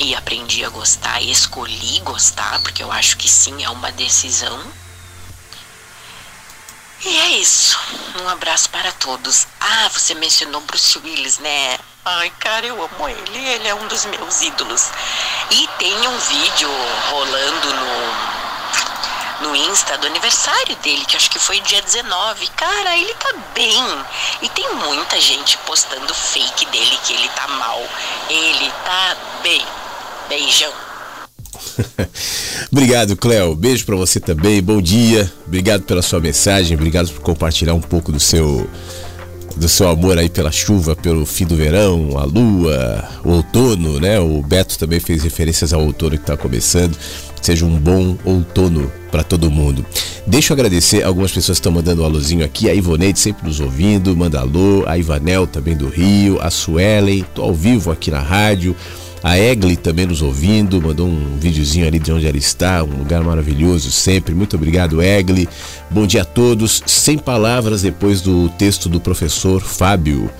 e aprendi a gostar e escolhi gostar, porque eu acho que sim, é uma decisão. E é isso. Um abraço para todos. Ah, você mencionou Bruce Willis, né? Ai, cara, eu amo ele. Ele é um dos meus ídolos. E tem um vídeo rolando no, no Insta do aniversário dele, que acho que foi dia 19. Cara, ele tá bem. E tem muita gente postando fake dele que ele tá mal. Ele tá bem. Beijão. obrigado, Cléo. Beijo para você também. Bom dia. Obrigado pela sua mensagem. Obrigado por compartilhar um pouco do seu do seu amor aí pela chuva, pelo fim do verão, a lua, o outono, né? O Beto também fez referências ao outono que está começando. Seja um bom outono para todo mundo. Deixa eu agradecer algumas pessoas que estão mandando um alôzinho aqui. A Ivoneide sempre nos ouvindo, manda alô. A Ivanel também do Rio. A Suelen, tô ao vivo aqui na rádio. A Egli também nos ouvindo, mandou um videozinho ali de onde ela está, um lugar maravilhoso sempre. Muito obrigado, Egli. Bom dia a todos. Sem palavras depois do texto do professor Fábio.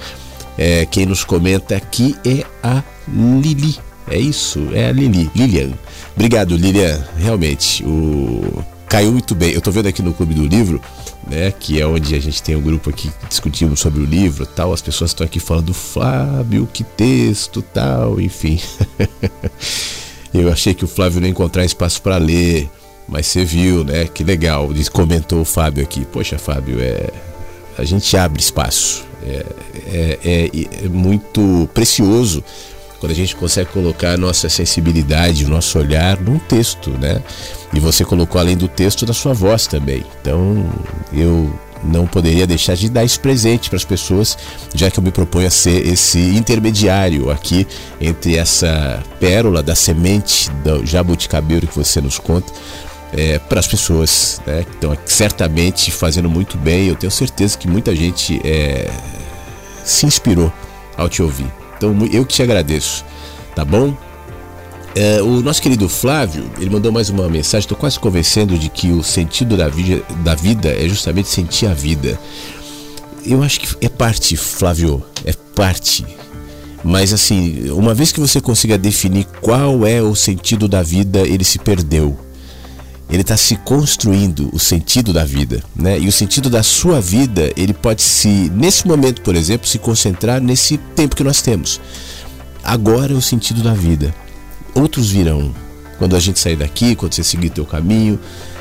É, quem nos comenta aqui é a Lili. É isso, é a Lili, Lilian. Obrigado, Lilian. Realmente, o caiu muito bem. Eu estou vendo aqui no Clube do Livro né? Que é onde a gente tem um grupo aqui que discutimos sobre o livro tal. As pessoas estão aqui falando, Flávio, que texto tal, enfim. Eu achei que o Flávio não ia encontrar espaço para ler, mas você viu, né? Que legal. Comentou o Fábio aqui. Poxa, Fábio, é a gente abre espaço. É, é, é, é muito precioso quando a gente consegue colocar a nossa sensibilidade, o nosso olhar num texto, né? E você colocou além do texto da sua voz também. Então, eu não poderia deixar de dar esse presente para as pessoas, já que eu me proponho a ser esse intermediário aqui entre essa pérola da semente do jabuticabeiro que você nos conta é, para as pessoas né, que estão certamente fazendo muito bem. Eu tenho certeza que muita gente é, se inspirou ao te ouvir. Então eu que te agradeço, tá bom? É, o nosso querido Flávio, ele mandou mais uma mensagem. Estou quase convencendo de que o sentido da vida, da vida é justamente sentir a vida. Eu acho que é parte, Flávio, é parte. Mas assim, uma vez que você consiga definir qual é o sentido da vida, ele se perdeu. Ele está se construindo o sentido da vida, né? E o sentido da sua vida, ele pode se, nesse momento, por exemplo, se concentrar nesse tempo que nós temos. Agora é o sentido da vida outros virão. Quando a gente sair daqui, quando você seguir teu caminho,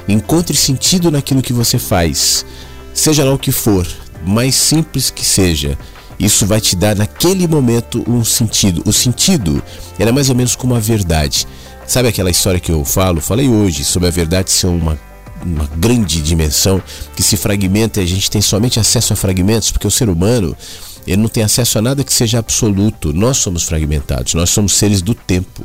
encontre sentido naquilo que você faz. Seja lá o que for, mais simples que seja, isso vai te dar naquele momento um sentido. O sentido era mais ou menos como a verdade. Sabe aquela história que eu falo? Falei hoje sobre a verdade ser uma, uma grande dimensão que se fragmenta e a gente tem somente acesso a fragmentos, porque o ser humano ele não tem acesso a nada que seja absoluto. Nós somos fragmentados, nós somos seres do tempo.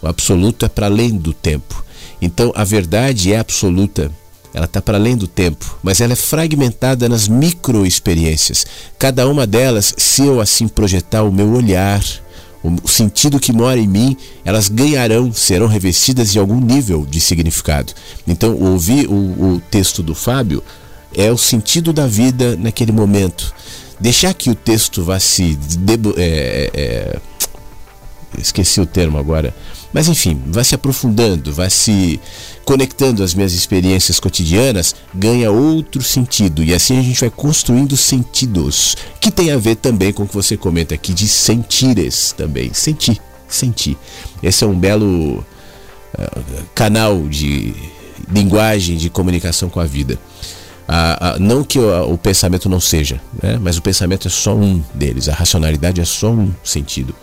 O absoluto é para além do tempo. Então a verdade é absoluta, ela está para além do tempo, mas ela é fragmentada nas microexperiências. Cada uma delas, se eu assim projetar o meu olhar, o sentido que mora em mim, elas ganharão, serão revestidas de algum nível de significado. Então, ouvir o, o texto do Fábio é o sentido da vida naquele momento. Deixar que o texto vá se. É, é, esqueci o termo agora mas enfim, vai se aprofundando, vai se conectando às minhas experiências cotidianas, ganha outro sentido. E assim a gente vai construindo sentidos, que tem a ver também com o que você comenta aqui de sentires também. Sentir, sentir. Esse é um belo uh, canal de linguagem de comunicação com a vida. A, a, não que o, o, pensamento não seja, né? mas o pensamento é só um deles, a racionalidade é só um sentido.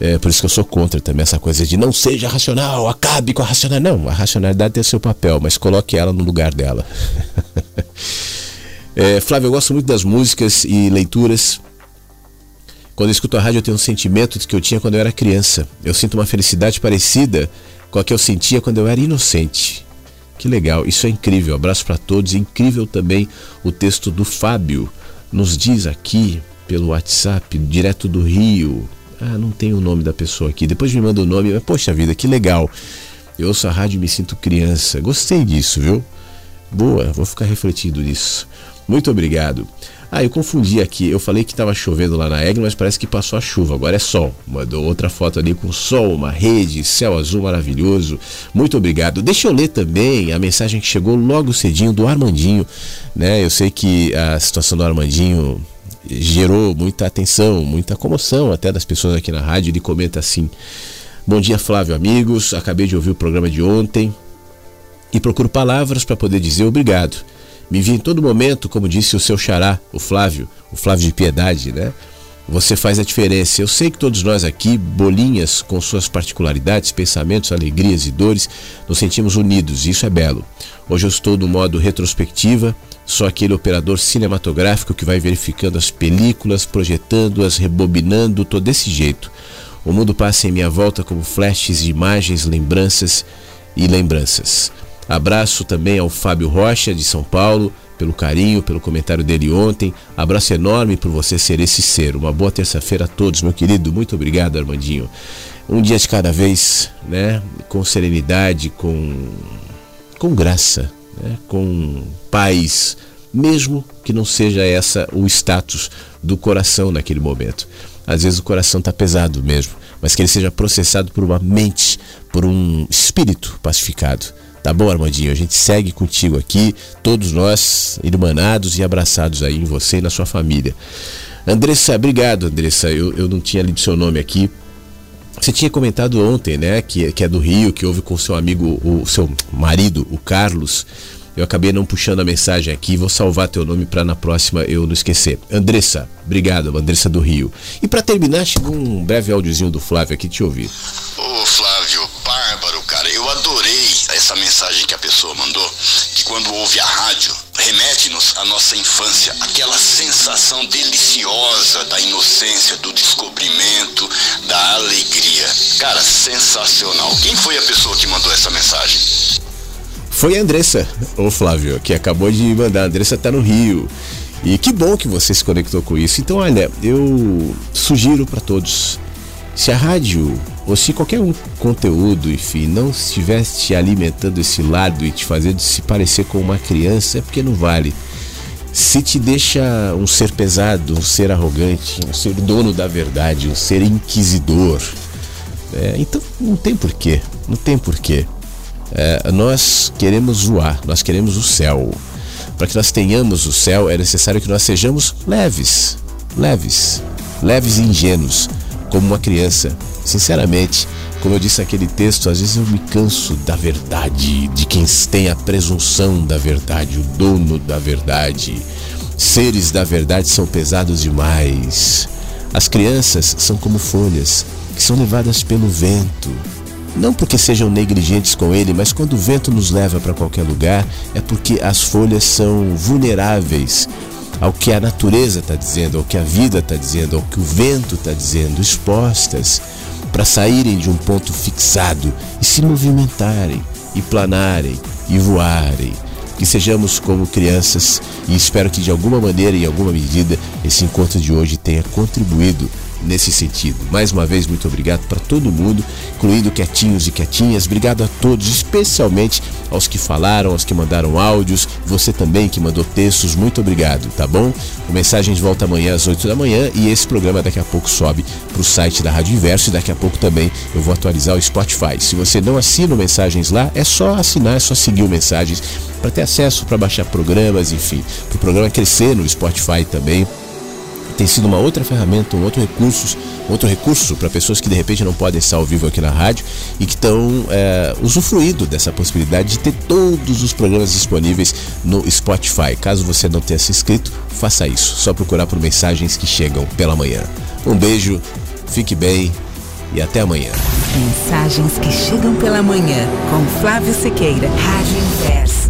É por isso que eu sou contra também essa coisa de não seja racional, acabe com a racionalidade. Não, a racionalidade tem seu papel, mas coloque ela no lugar dela. é, Flávio, eu gosto muito das músicas e leituras. Quando eu escuto a rádio, eu tenho um sentimento que eu tinha quando eu era criança. Eu sinto uma felicidade parecida com a que eu sentia quando eu era inocente. Que legal, isso é incrível. Abraço para todos. Incrível também o texto do Fábio. Nos diz aqui pelo WhatsApp, direto do Rio. Ah, não tem o nome da pessoa aqui. Depois me manda o nome. Poxa vida, que legal. Eu ouço a rádio e me sinto criança. Gostei disso, viu? Boa, vou ficar refletindo nisso. Muito obrigado. Ah, eu confundi aqui. Eu falei que estava chovendo lá na Egg, mas parece que passou a chuva. Agora é sol. Mandou outra foto ali com sol, uma rede, céu azul maravilhoso. Muito obrigado. Deixa eu ler também a mensagem que chegou logo cedinho do Armandinho. Né? Eu sei que a situação do Armandinho gerou muita atenção, muita comoção até das pessoas aqui na rádio. Ele comenta assim: Bom dia, Flávio, amigos. Acabei de ouvir o programa de ontem e procuro palavras para poder dizer obrigado. Me vi em todo momento, como disse o seu xará, o Flávio, o Flávio de Piedade, né? Você faz a diferença. Eu sei que todos nós aqui, bolinhas com suas particularidades, pensamentos, alegrias e dores, nos sentimos unidos, e isso é belo. Hoje eu estou no modo retrospectiva, sou aquele operador cinematográfico que vai verificando as películas, projetando-as, rebobinando, tô desse jeito. O mundo passa em minha volta como flashes de imagens, lembranças e lembranças. Abraço também ao Fábio Rocha, de São Paulo, pelo carinho, pelo comentário dele ontem. Abraço enorme por você ser esse ser. Uma boa terça-feira a todos, meu querido. Muito obrigado, Armandinho. Um dia de cada vez, né? Com serenidade, com, com graça, né? com paz, mesmo que não seja essa o status do coração naquele momento. Às vezes o coração está pesado mesmo, mas que ele seja processado por uma mente, por um espírito pacificado. Tá bom, Armandinho? A gente segue contigo aqui, todos nós irmanados e abraçados aí em você e na sua família. Andressa, obrigado, Andressa. Eu, eu não tinha lido seu nome aqui. Você tinha comentado ontem, né, que, que é do Rio, que houve com seu amigo, o seu marido, o Carlos. Eu acabei não puxando a mensagem aqui, vou salvar teu nome para na próxima eu não esquecer. Andressa, obrigado, Andressa do Rio. E para terminar, chegou um breve áudiozinho do Flávio aqui te ouvir. Ô Flávio, bárbaro, cara, eu adorei essa mensagem que a pessoa mandou, que quando ouve a rádio, remete-nos à nossa infância, aquela sensação deliciosa da inocência, do descobrimento, da alegria. Cara, sensacional. Quem foi a pessoa que mandou essa mensagem? Foi a Andressa, ô Flávio, que acabou de mandar. A Andressa tá no Rio. E que bom que você se conectou com isso. Então, olha, eu sugiro para todos se a rádio ou se qualquer um conteúdo, enfim, não estivesse te alimentando esse lado e te fazendo se parecer com uma criança, é porque não vale. Se te deixa um ser pesado, um ser arrogante, um ser dono da verdade, um ser inquisidor, é, então não tem porquê, não tem porquê. É, nós queremos voar, nós queremos o céu. Para que nós tenhamos o céu, é necessário que nós sejamos leves, leves, leves e ingênuos como uma criança. Sinceramente, como eu disse naquele texto, às vezes eu me canso da verdade, de quem tem a presunção da verdade, o dono da verdade. Seres da verdade são pesados demais. As crianças são como folhas que são levadas pelo vento. Não porque sejam negligentes com ele, mas quando o vento nos leva para qualquer lugar, é porque as folhas são vulneráveis ao que a natureza está dizendo, ao que a vida está dizendo, ao que o vento está dizendo, expostas para saírem de um ponto fixado e se movimentarem, e planarem, e voarem. Que sejamos como crianças e espero que de alguma maneira, em alguma medida, esse encontro de hoje tenha contribuído nesse sentido. Mais uma vez, muito obrigado para todo mundo, incluindo quietinhos e quietinhas. Obrigado a todos, especialmente aos que falaram, aos que mandaram áudios, você também que mandou textos, muito obrigado, tá bom? O Mensagens volta amanhã às 8 da manhã e esse programa daqui a pouco sobe para o site da Rádio Inverso e daqui a pouco também eu vou atualizar o Spotify. Se você não assina o Mensagens lá, é só assinar, é só seguir o Mensagens para ter acesso, para baixar programas, enfim, para o programa crescer no Spotify também tem sido uma outra ferramenta, um outro recurso, outro recurso para pessoas que de repente não podem estar ao vivo aqui na rádio e que estão é, usufruindo dessa possibilidade de ter todos os programas disponíveis no Spotify. Caso você não tenha se inscrito, faça isso. Só procurar por mensagens que chegam pela manhã. Um beijo, fique bem e até amanhã. Mensagens que chegam pela manhã com Flávio Sequeira, Rádio Inverso.